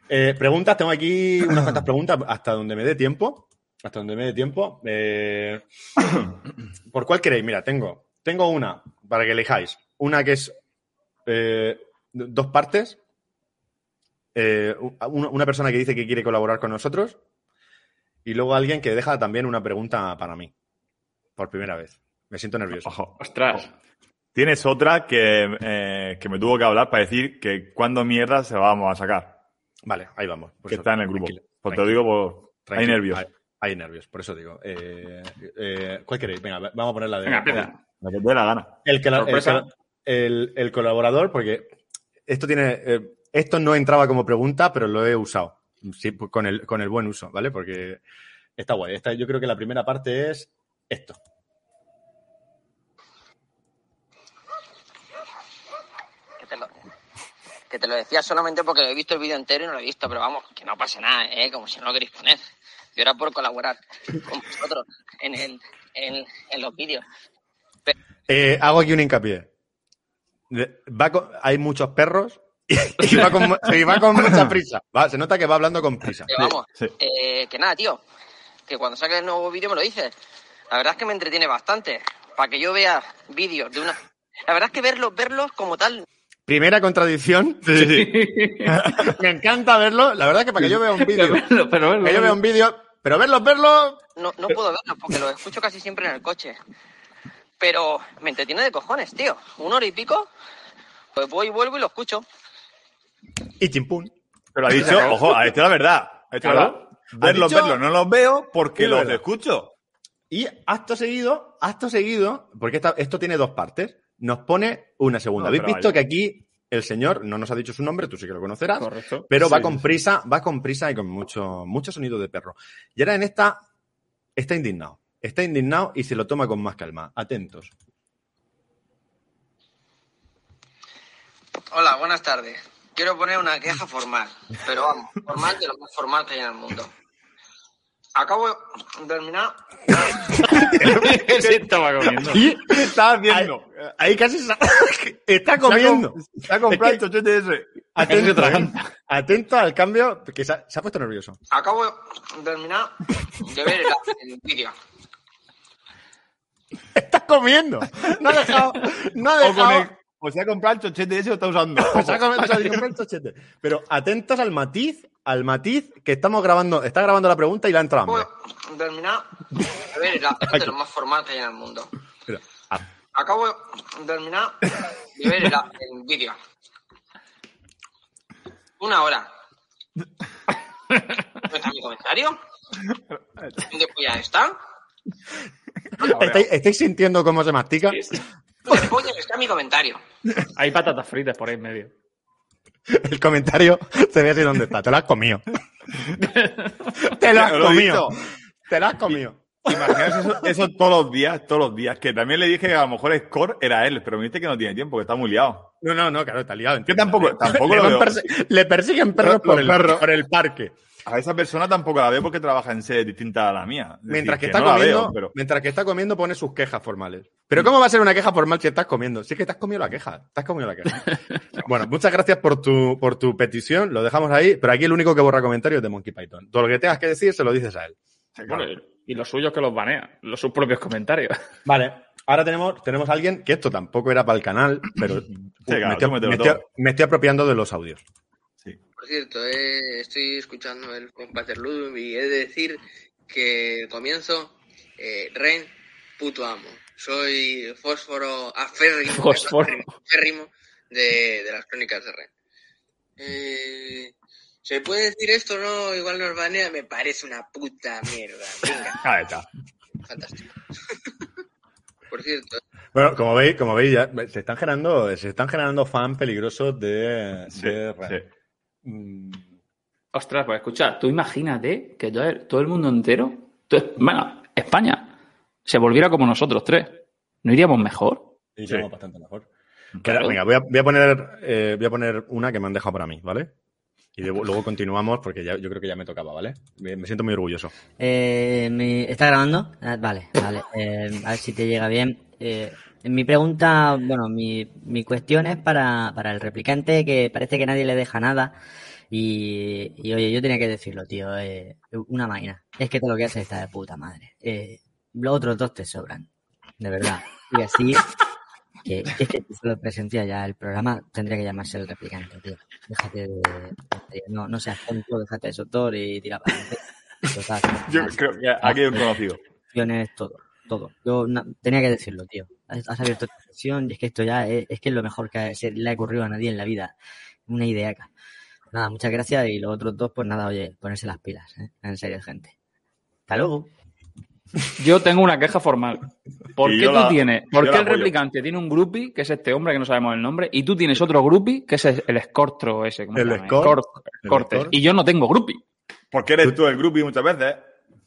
eh, preguntas, tengo aquí unas cuantas preguntas hasta donde me dé tiempo. Hasta donde me dé tiempo. Eh, ¿Por cuál queréis? Mira, tengo, tengo una para que elijáis. Una que es eh, dos partes. Una, persona que dice que quiere colaborar con nosotros. Y luego alguien que deja también una pregunta para mí. Por primera vez. Me siento nervioso. Ojo. Ostras. Tienes otra que, eh, que me tuvo que hablar para decir que cuándo mierda se la vamos a sacar. Vale, ahí vamos. Por que eso, está en el grupo. tranquilo, Pues te lo digo, por... hay nervios. Hay, hay nervios, por eso digo. Eh, eh, ¿Cuál queréis? Venga, vamos a poner la de. Venga. La que te dé la gana. El, que la- el, el- el colaborador, porque esto tiene. eh, esto no entraba como pregunta, pero lo he usado. Sí, pues con el, con el buen uso, ¿vale? Porque está guay. Esta, yo creo que la primera parte es esto. Que te, lo, que te lo decía solamente porque he visto el vídeo entero y no lo he visto, pero vamos, que no pasa nada, ¿eh? Como si no lo queréis poner. Yo era por colaborar con vosotros en, el, en, en los vídeos. Eh, hago aquí un hincapié. Va con- hay muchos perros y, y va con, y va con mucha prisa. Va, se nota que va hablando con prisa. Que vamos, sí. eh, que nada, tío. Que cuando saques el nuevo vídeo me lo dices. La verdad es que me entretiene bastante. Para que yo vea vídeos de una... La verdad es que verlos, verlos como tal, Primera contradicción. Me encanta verlo. La verdad que para que yo vea un vídeo, Pero, pero, verlo, que yo vea un vídeo, pero verlos, verlos. no, no puedo verlos porque los escucho casi siempre en el coche. Pero me entretiene de cojones, tío. Una hora y pico, pues voy y vuelvo y lo escucho. Y chimpún. Pero ha dicho, ojo, ha dicho la verdad. Ha dicho la verdad. Verlos, dicho- verlos, no los veo porque Sí, los verdad. escucho. Y acto seguido, acto seguido, porque esta- esto tiene dos partes, nos pone una segunda. No, Habéis visto vaya. que aquí el señor no nos ha dicho su nombre, tú sí que lo conocerás, Correcto. pero va con sí. prisa, va con prisa y con mucho, mucho sonido de perro. Y ahora en esta está indignado. Está indignado y se lo toma con más calma. Atentos. Hola, buenas tardes. Quiero poner una queja formal, pero vamos, formal de lo más formal que hay en el mundo. Acabo de terminar. Se estaba comiendo. ¿Qué estás haciendo? ahí casi sa- está comiendo. Se ha comprado Es que- el chochete ese. Atento, se ¿eh? Atento al cambio, que se ha, se ha puesto nervioso. Acabo de terminar de ver el, vídeo. Estás comiendo. No ha dejado. No ha O, dejado. el- o sea, comprar el chochete ese lo está usando. Ha comido- se ha comprado el chochete. Pero atentos al matiz, al matiz que estamos grabando. Está grabando la pregunta y la ha entrado de terminar de ver el acto de lo más formal que hay en el mundo. Mira, ah, Acabo de terminar de ver el, el vídeo. Una hora. ¿No está mi comentario? ¿Dónde polla está? ¿Estáis, estáis sintiendo cómo se mastica? ¿Dónde polla está mi comentario? Hay patatas fritas por ahí en medio. El comentario se ve así donde está. Te lo has comido. Te lo has Lo comido. Te lo has comido. Imaginaos eso, eso todos los días, todos los días. Que también le dije que a lo mejor Score era él, pero me dice que no tiene tiempo, que está muy liado. No, no, no, claro, está liado. Que tampoco- tampoco le, lo veo. le persiguen perros Los por el, perros. por el parque. A esa persona tampoco la veo porque trabaja en sede distinta a la mía. Es Mientras que, está no comiendo, veo, pero- mientras que está comiendo pone sus quejas formales. Pero ¿cómo va a ser una queja formal si estás comiendo? Si es que te has comido la queja, te has comido la queja. bueno, muchas gracias por tu, por tu petición, lo dejamos ahí, pero aquí el único que borra comentarios es de Monkey Python. Todo lo que tengas que decir se lo dices a él. Bueno, y los suyos que los banean, los sus propios comentarios. Vale, ahora tenemos, tenemos a alguien que esto tampoco era para el canal, pero claro, me, estoy, tú mételo me estoy- todo. me estoy apropiando de los audios. Por cierto, eh, estoy escuchando el Paterludum y he de decir que el comienzo, eh, Ren, puto amo. Soy fósforo aférrimo, Fósforo. aférrimo de, de las crónicas de Ren. Eh, ¿Se puede decir esto o no? Igual nos banea, me parece una puta mierda. Venga, Ahí está. fantástico. Por cierto, Bueno, como veis, como veis, ya se están generando, se están generando fan peligrosos de, Sí, de Ren. sí. Mm, Ostras, pues escucha, tú imagínate que todo el, todo el mundo entero, todo- bueno, España, se volviera como nosotros tres. ¿No iríamos mejor? Iríamos Sí. bastante mejor. Claro. Venga, voy a, voy a poner, eh, voy a poner una que me han dejado para mí, ¿vale? Y luego, luego continuamos porque ya, yo creo que ya me tocaba, ¿vale? Me, me siento muy orgulloso. Eh, mi- ¿Está grabando? Ah, vale, vale. Eh, a ver si te llega bien. Mi pregunta, bueno, mi, mi cuestión es para, para el replicante que parece que nadie le deja nada. Y, y, oye, yo tenía que decirlo, tío. eh, una máquina. Es que todo lo que haces está de puta madre. Eh, los otros dos te sobran. De verdad. Y así, que, es que solo presencia ya el programa tendría que llamarse el replicante, tío. Déjate de, de- no, no seas tonto, déjate de sotor y tira para adelante. Total, Yo creo que aquí hay un conocido. todo, todo. Yo tenía que decirlo, tío. Has, abierto esta sesión y es que esto ya es, es que es lo mejor que se le ha ocurrido a nadie en la vida. Una idea. Nada, muchas gracias y los otros dos, pues nada, oye, ponerse las pilas, ¿eh? En serio, gente. Hasta luego. Yo tengo una queja formal. ¿Por Y qué tú la- tienes? ¿Por qué la el apoyo. replicante tiene un groupie, que es este hombre que no sabemos el nombre, y tú tienes otro groupie, que es el, escortro ese? ¿cómo El se llama? escort, Cortes. Y yo no tengo groupie. Porque eres tú el grupo y muchas veces.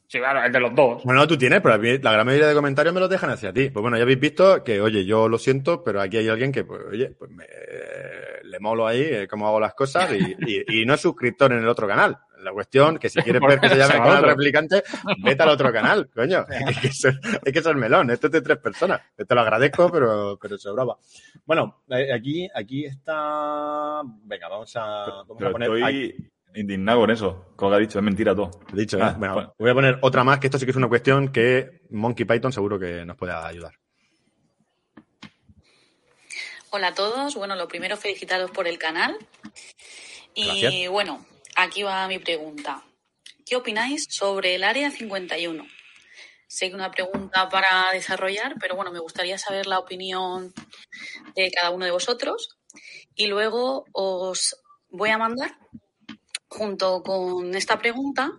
Sí, claro, el de los dos. Bueno, tú tienes, pero a mí la gran mayoría de comentarios me los dejan hacia ti. Pues bueno, ya habéis visto que, oye, yo lo siento, pero aquí hay alguien que, pues, oye, pues me, le molo ahí eh, cómo hago las cosas y, y- y no es suscriptor en el otro canal. La cuestión que si quieres ver que se llame el canal replicante, vete al otro canal, coño. Hay que ser, hay que ser melón. Esto es de tres personas. Te lo agradezco, pero, pero sobraba. Bueno, eh, aquí, aquí está. Venga, vamos a, vamos a poner. aquí- estoy indignado con eso. Con lo que ha dicho, es mentira todo. He dicho, Ah, ¿eh? Bueno, bueno. voy a poner otra más, que esto sí que es una cuestión que Monkey Python seguro que nos puede ayudar. Hola a todos. Bueno, lo primero, felicitaros por el canal. Y Gracias. bueno, aquí va mi pregunta. ¿Qué opináis sobre el Área 51? Sé que una pregunta para desarrollar, pero bueno, me gustaría saber la opinión de cada uno de vosotros. Y luego os voy a mandar, junto con esta pregunta,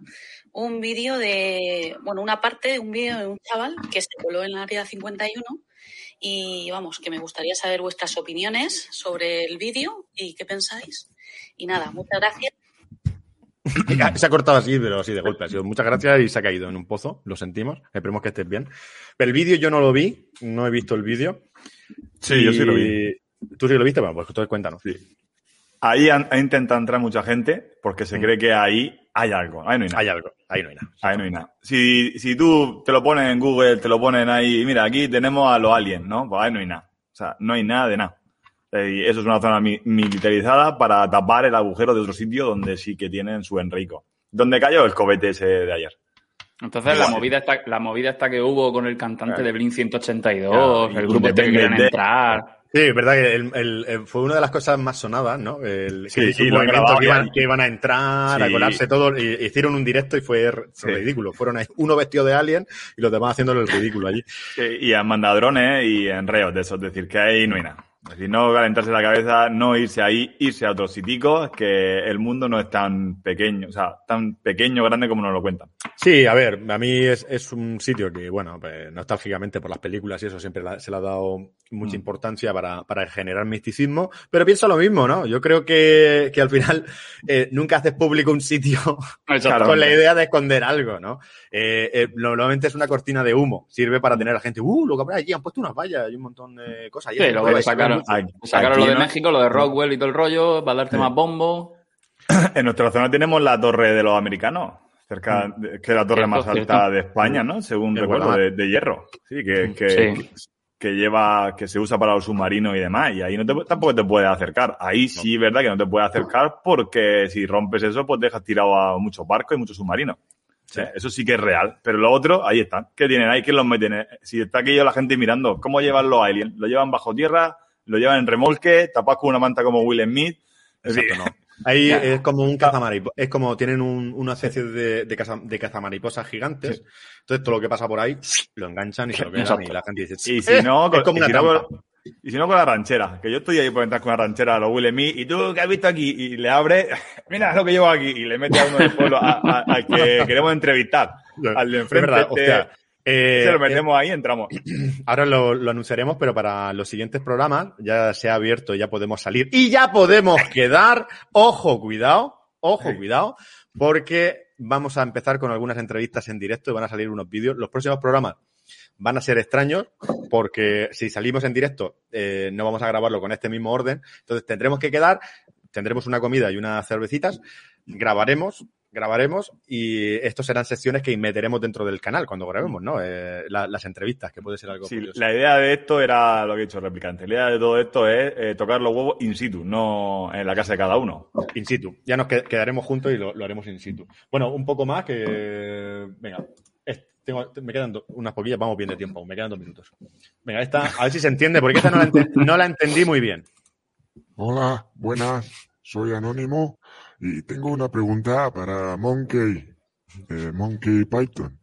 un vídeo de, bueno, una parte de un vídeo de un chaval que se coló en el Área 51 y vamos, que me gustaría saber vuestras opiniones sobre el vídeo y qué pensáis. Y nada, muchas gracias. Se ha cortado así, pero así de golpe. Ha sido muchas gracias y se ha caído en un pozo. Lo sentimos. Esperemos que estés bien. El vídeo yo no lo vi. No he visto el vídeo. Sí, yo sí lo vi. ¿Tú sí lo viste? Bueno, pues entonces cuéntanos. Sí. Ahí intentado entrar mucha gente porque se Mm. cree que ahí hay algo. Ahí no hay nada. Hay algo. Ahí no hay nada. Ahí no hay nada. Si, si tú te lo pones en Google, te lo ponen ahí, mira, aquí tenemos a los aliens, ¿no? Pues ahí no hay nada. O sea, no hay nada de nada. Eh, Y eso es una zona mi- militarizada para tapar el agujero de otro sitio donde sí que tienen su Enrico. Donde cayó el cobete ese de ayer. Entonces la movida esta, la movida esta que hubo con el cantante Claro. de Blink 182, Claro, el grupo este que querían entrar. Sí, es verdad que el- el- el- fue una de las cosas más sonadas, ¿no? El, Sí, sí, lo grabado que iban, y- que iban a entrar, a colarse todo, y hicieron un directo y fue ridículo. Fueron uno vestido de alien y los demás haciéndole el ridículo allí. Y han mandado drones y enreos de eso. Es decir, que ahí no hay nada. Es decir, no calentarse la cabeza, no irse ahí, irse a otros siticos, que el mundo no es tan pequeño, o sea, tan pequeño, grande como nos lo cuentan. Sí, a ver, a mí es, es un sitio que, bueno, pues, nostálgicamente por las películas y eso siempre la- se le ha dado mucha Mm. importancia para, para generar misticismo, pero pienso lo mismo, ¿no? Yo creo que, que al final eh, nunca haces público un sitio con la idea de esconder algo, ¿no? Eh, eh, normalmente es una cortina de humo, sirve para tener a la gente, uh, lo que habrá allí, han puesto unas vallas y un montón de cosas. Y Sí, pues, le sacaron, sacaron lo de no- México, lo de Rockwell y todo el rollo, para darte más bombo. En nuestra zona tenemos la torre de los americanos, cerca, de- que es la torre Cierto, más alta cierto. de España, ¿no? Según El recuerdo, de, de hierro. Sí, que, que, Sí. Que lleva, que se usa para los submarinos y demás. Y ahí no te, tampoco te puedes acercar. Ahí sí es verdad que no te puedes acercar porque si rompes eso, pues dejas tirado a muchos barcos y muchos submarinos. O sea, eso sí que es real. Pero lo otro, ahí están. ¿Qué tienen ahí? ¿Quién los meten? Si está aquí la gente mirando, ¿cómo llevan los aliens? ¿Lo llevan bajo tierra? ¿Lo llevan en remolque? ¿Tapados con una manta como Will Smith? Exacto, no. Ahí Ya. es como un cazamariposa, es como tienen un- una especie de, de, caza- de cazamariposas gigantes. Entonces todo lo que pasa por ahí lo enganchan y se lo quedan y la gente dice, Y "Eh, si no, es con, como y si no trampa". con- y si no con la ranchera, que yo estoy ahí por entrar con la ranchera a los Will y tú, ¿qué has visto aquí? Y le abre, mira lo que llevo aquí, y le mete a uno del pueblo al que queremos entrevistar, al de Es enfrente, verdad, este. Eh, se lo eh, metemos ahí y entramos. ahora lo, lo anunciaremos, pero para los siguientes programas ya se ha abierto, ya podemos salir y ya podemos quedar. Ojo, cuidado, ojo, cuidado, porque vamos a empezar con algunas entrevistas en directo y van a salir unos vídeos. Los próximos programas van a ser extraños porque si salimos en directo eh, no vamos a grabarlo con este mismo orden. Entonces tendremos que quedar, tendremos una comida y unas cervecitas, grabaremos, grabaremos y estos serán secciones que meteremos dentro del canal cuando grabemos, ¿no? Eh, la- las entrevistas, que puede ser algo Sí, curioso. la idea de esto era lo que he dicho el replicante. La idea de todo esto es eh, tocar los huevos in situ, no en la casa de cada uno. In situ. Ya nos que- quedaremos juntos y lo, lo haremos in situ. Bueno, un poco más que... Venga, tengo- me quedan do- unas poquillas, vamos bien de tiempo, me quedan dos minutos. Venga, esta, a ver si se entiende, porque esta no la, ente- no la entendí muy bien. Hola, buenas, soy Anónimo y tengo una pregunta para Monkey, eh, Monkey Python.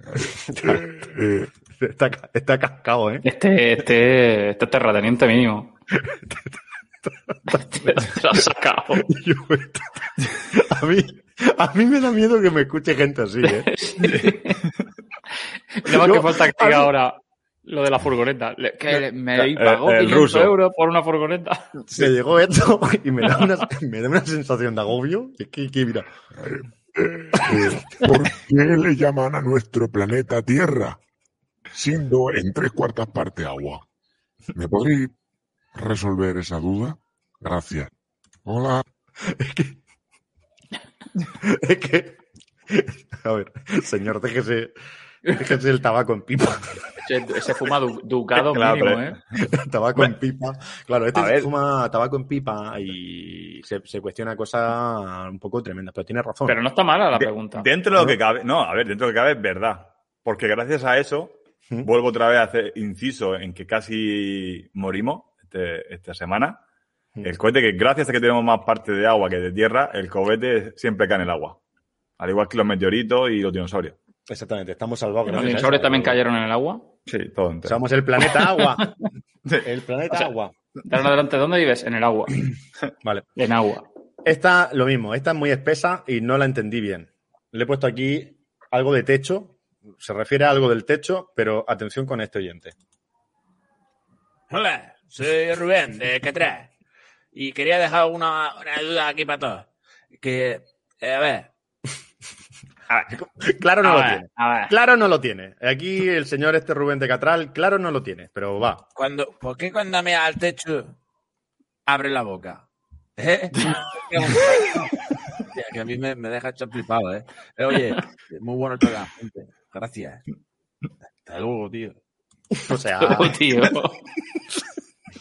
Eh, eh, Está, está cascado, ¿eh? Este, este, este es terrateniente mínimo. Lo sacado. Yo- a, mí, a mí me da miedo que me escuche gente así, ¿eh? Nada más Yo- que falta que diga ahora lo de la furgoneta. Le- Que me Eh, pagó el 500 ruso. euros por una furgoneta. Se llegó esto y me da una, me da una sensación de agobio. Es que, que mira, eh, ¿Por qué le llaman a nuestro planeta Tierra, siendo en tres cuartas partes agua? ¿Me podréis resolver esa duda? Gracias. Hola. es que... A ver, señor, déjese, déjese el tabaco en pipa. Ese, ese fuma du- ducado Claro, mínimo, ¿eh? tabaco en pipa. Claro, este se ver. fuma tabaco en pipa y se, se cuestiona cosas un poco tremendas, pero tiene razón. Pero no está mala la De- pregunta. Dentro de lo que cabe, no, a ver, dentro de lo que cabe es verdad. Porque gracias a eso, ¿Mm? vuelvo otra vez a hacer inciso en que casi morimos este- esta semana. ¿Mm? El cohete, que gracias a que tenemos más parte de agua que de tierra, el cohete siempre cae en el agua. Al igual que los meteoritos y los dinosaurios. Exactamente, estamos salvados. ¿Los a dinosaurios también cayeron en el agua? Sí, todo entero. Somos el planeta agua. El planeta O sea, agua. De adelante, ¿dónde vives? En el agua. Vale. En agua. Esta, lo mismo, esta es muy espesa y no la entendí bien. Le he puesto aquí algo de techo. Se refiere a algo del techo, pero atención con este oyente. Hola, soy Rubén de Catrás y quería dejar una, una duda aquí para todos. Que, eh, a ver, Claro no A lo ver, tiene. a ver. Claro no lo tiene. Aquí el señor este Rubén de Catral, claro no lo tiene, pero va. cuando, ¿por qué cuando me al techo abre la boca? ¿Eh? Hostia, que a mí me, me deja hecho flipado, ¿eh? Eh, Oye, muy bueno el programa, gente. Gracias. Hasta luego, tío. O sea, tío.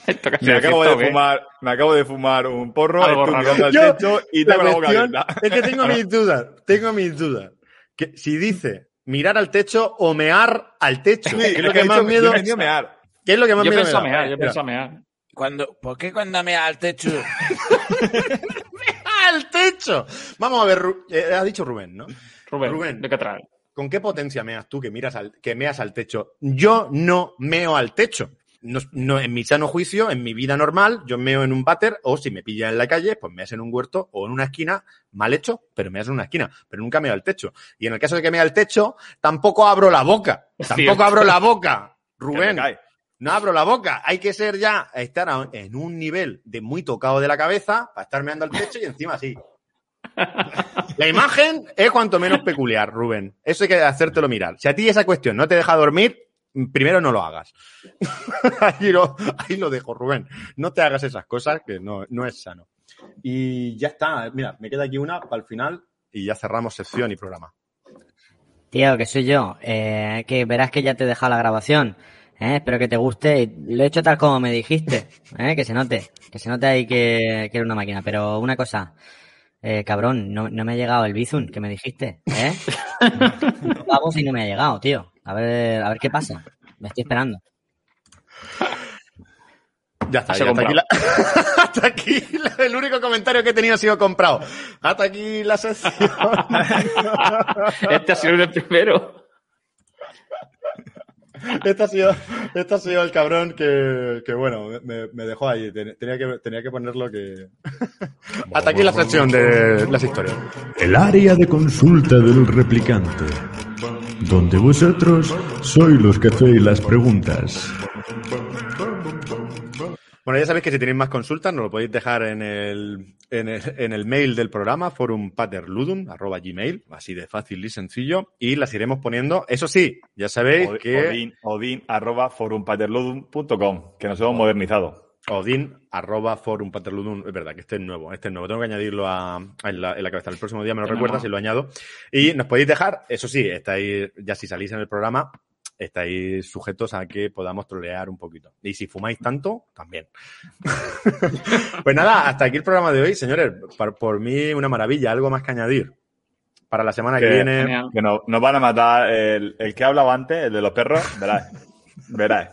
Esto Me acabo, esto, de ¿qué? fumar, me acabo de fumar un porro, estoy mirando al techo y La tengo la boca cuestión abierta. es que tengo mis dudas, tengo mis dudas. Que si dice mirar al techo o mear al techo, Sí, ¿qué es lo que más miedo? yo mear. ¿Qué es lo que más Yo miedo me pienso da? mear, yo Mira, pienso mear. Cuando, ¿Por qué cuando me al techo? ¡Al techo! Vamos a ver, eh, ha dicho Rubén, ¿no? Rubén, Rubén. ¿de qué traes? ¿Con qué potencia meas tú que miras al, que meas al techo? Yo no meo al techo. No, no, en mi sano juicio, en mi vida normal, yo meo en un váter o si me pilla en la calle, pues meas en un huerto o en una esquina, mal hecho, pero meas en una esquina, pero nunca meo al techo. Y en el caso de que mea al techo, tampoco abro la boca. Tampoco abro la boca, me Rubén. No abro la boca. Hay que ser ya, estar en un nivel de muy tocado de la cabeza para estar meando al techo y encima así. La imagen es cuanto menos peculiar, Rubén. Eso hay que hacértelo mirar. Si a ti esa cuestión no te deja dormir, primero no lo hagas. ahí, lo, ahí lo dejo, Rubén. No te hagas esas cosas que no, no es sano. Y ya está. Mira, me queda aquí una para el final y ya cerramos sección y programa. Tío, que soy yo. Eh, que verás que ya te he dejado la grabación. Eh, espero que te guste. Lo he hecho tal como me dijiste. Eh, que se note. Que se note ahí que, que era una máquina. Pero una cosa. Eh, cabrón, no, no me ha llegado el Bizun que me dijiste. ¿Eh? Vamos y no me ha llegado, tío. A ver, a ver qué pasa. Me estoy esperando. Ya está, ya ha hasta aquí, la- hasta aquí la- el único comentario que he tenido ha sido comprado. Hasta aquí la sección. Este ha sido el primero. Este ha sido, este ha sido el cabrón que, que, bueno, me, me dejó ahí. Ten- Tenía que, tenía que ponerlo que. Hasta aquí la sección de las historias. El área de consulta del replicante, donde vosotros sois los que hacéis las preguntas. Bueno, ya sabéis que si tenéis más consultas, nos lo podéis dejar en el, en el, en el mail del programa, forumpaterludum.gmail, así de fácil y sencillo, y las iremos poniendo. Eso sí, ya sabéis Odin, que. Odin, Odin arroba forumpaterludum.com, que nos hemos modernizado. Odin, arroba forum paterludum. Es verdad que este es nuevo, este es nuevo. Tengo que añadirlo a, a- en, la, en la cabeza. El próximo día me lo Tenemos. recuerdas y lo añado. Y nos podéis dejar, eso sí, estáis, ya si salís en el programa, estáis sujetos a que podamos trolear un poquito. Y si fumáis tanto, también. pues nada, hasta aquí el programa de hoy, señores. Por, por mí, una maravilla. Algo más que añadir. Para la semana que, Que- viene. Genial. Que nos, nos van a matar el, el que hablaba antes, el de los perros, verás. verás.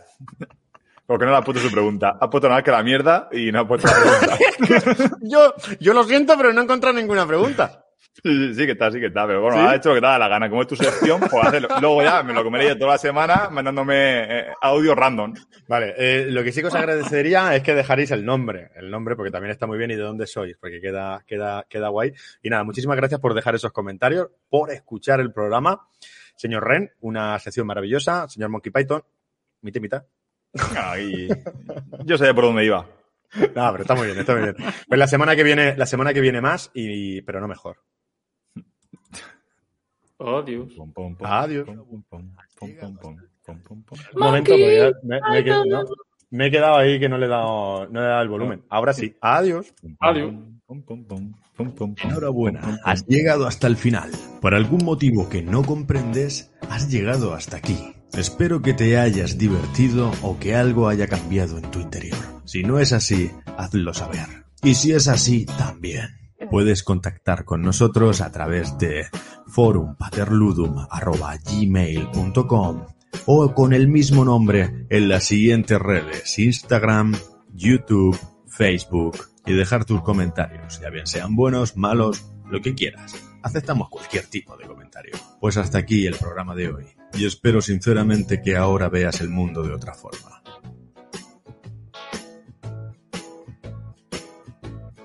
Porque no le ha puesto su pregunta. Ha puesto nada que la mierda y no ha puesto la pregunta. Yo, yo lo siento, pero no he encontrado ninguna pregunta. Sí, sí, que está, sí que está. Pero bueno, ¿Sí? ha hecho lo que te da la gana. Como es tu sección, pues hazlo. Luego ya me lo comeré yo toda la semana mandándome eh, audio random. Vale, eh, lo que sí que os agradecería es que dejaréis el nombre, el nombre, porque también está muy bien y de dónde sois, porque queda, queda, queda guay. Y nada, muchísimas gracias por dejar esos comentarios, por escuchar el programa. Señor Ren, una sección maravillosa. Señor Monkey Python, mitad mitad. Ay, yo sabía por dónde iba. No, pero está muy bien, está muy bien. Pues la semana que viene, la semana que viene más, y, pero no mejor. Adiós. Adiós. Momento, me, me, he quedado, me, he quedado ahí que no le he dado, no le he dado el volumen. Ahora sí. Adiós. Adiós. Enhorabuena, has llegado hasta el final. Por algún motivo que no comprendes, has llegado hasta aquí. Espero que te hayas divertido o que algo haya cambiado en tu interior. Si no es así, hazlo saber. Y si es así, también. Puedes contactar con nosotros a través de forumpaterludum.gmail.com o con el mismo nombre en las siguientes redes Instagram, YouTube, Facebook y dejar tus comentarios, ya bien sean buenos, malos, lo que quieras. Aceptamos cualquier tipo de comentario. Pues hasta aquí el programa de hoy. Y espero sinceramente que ahora veas el mundo de otra forma.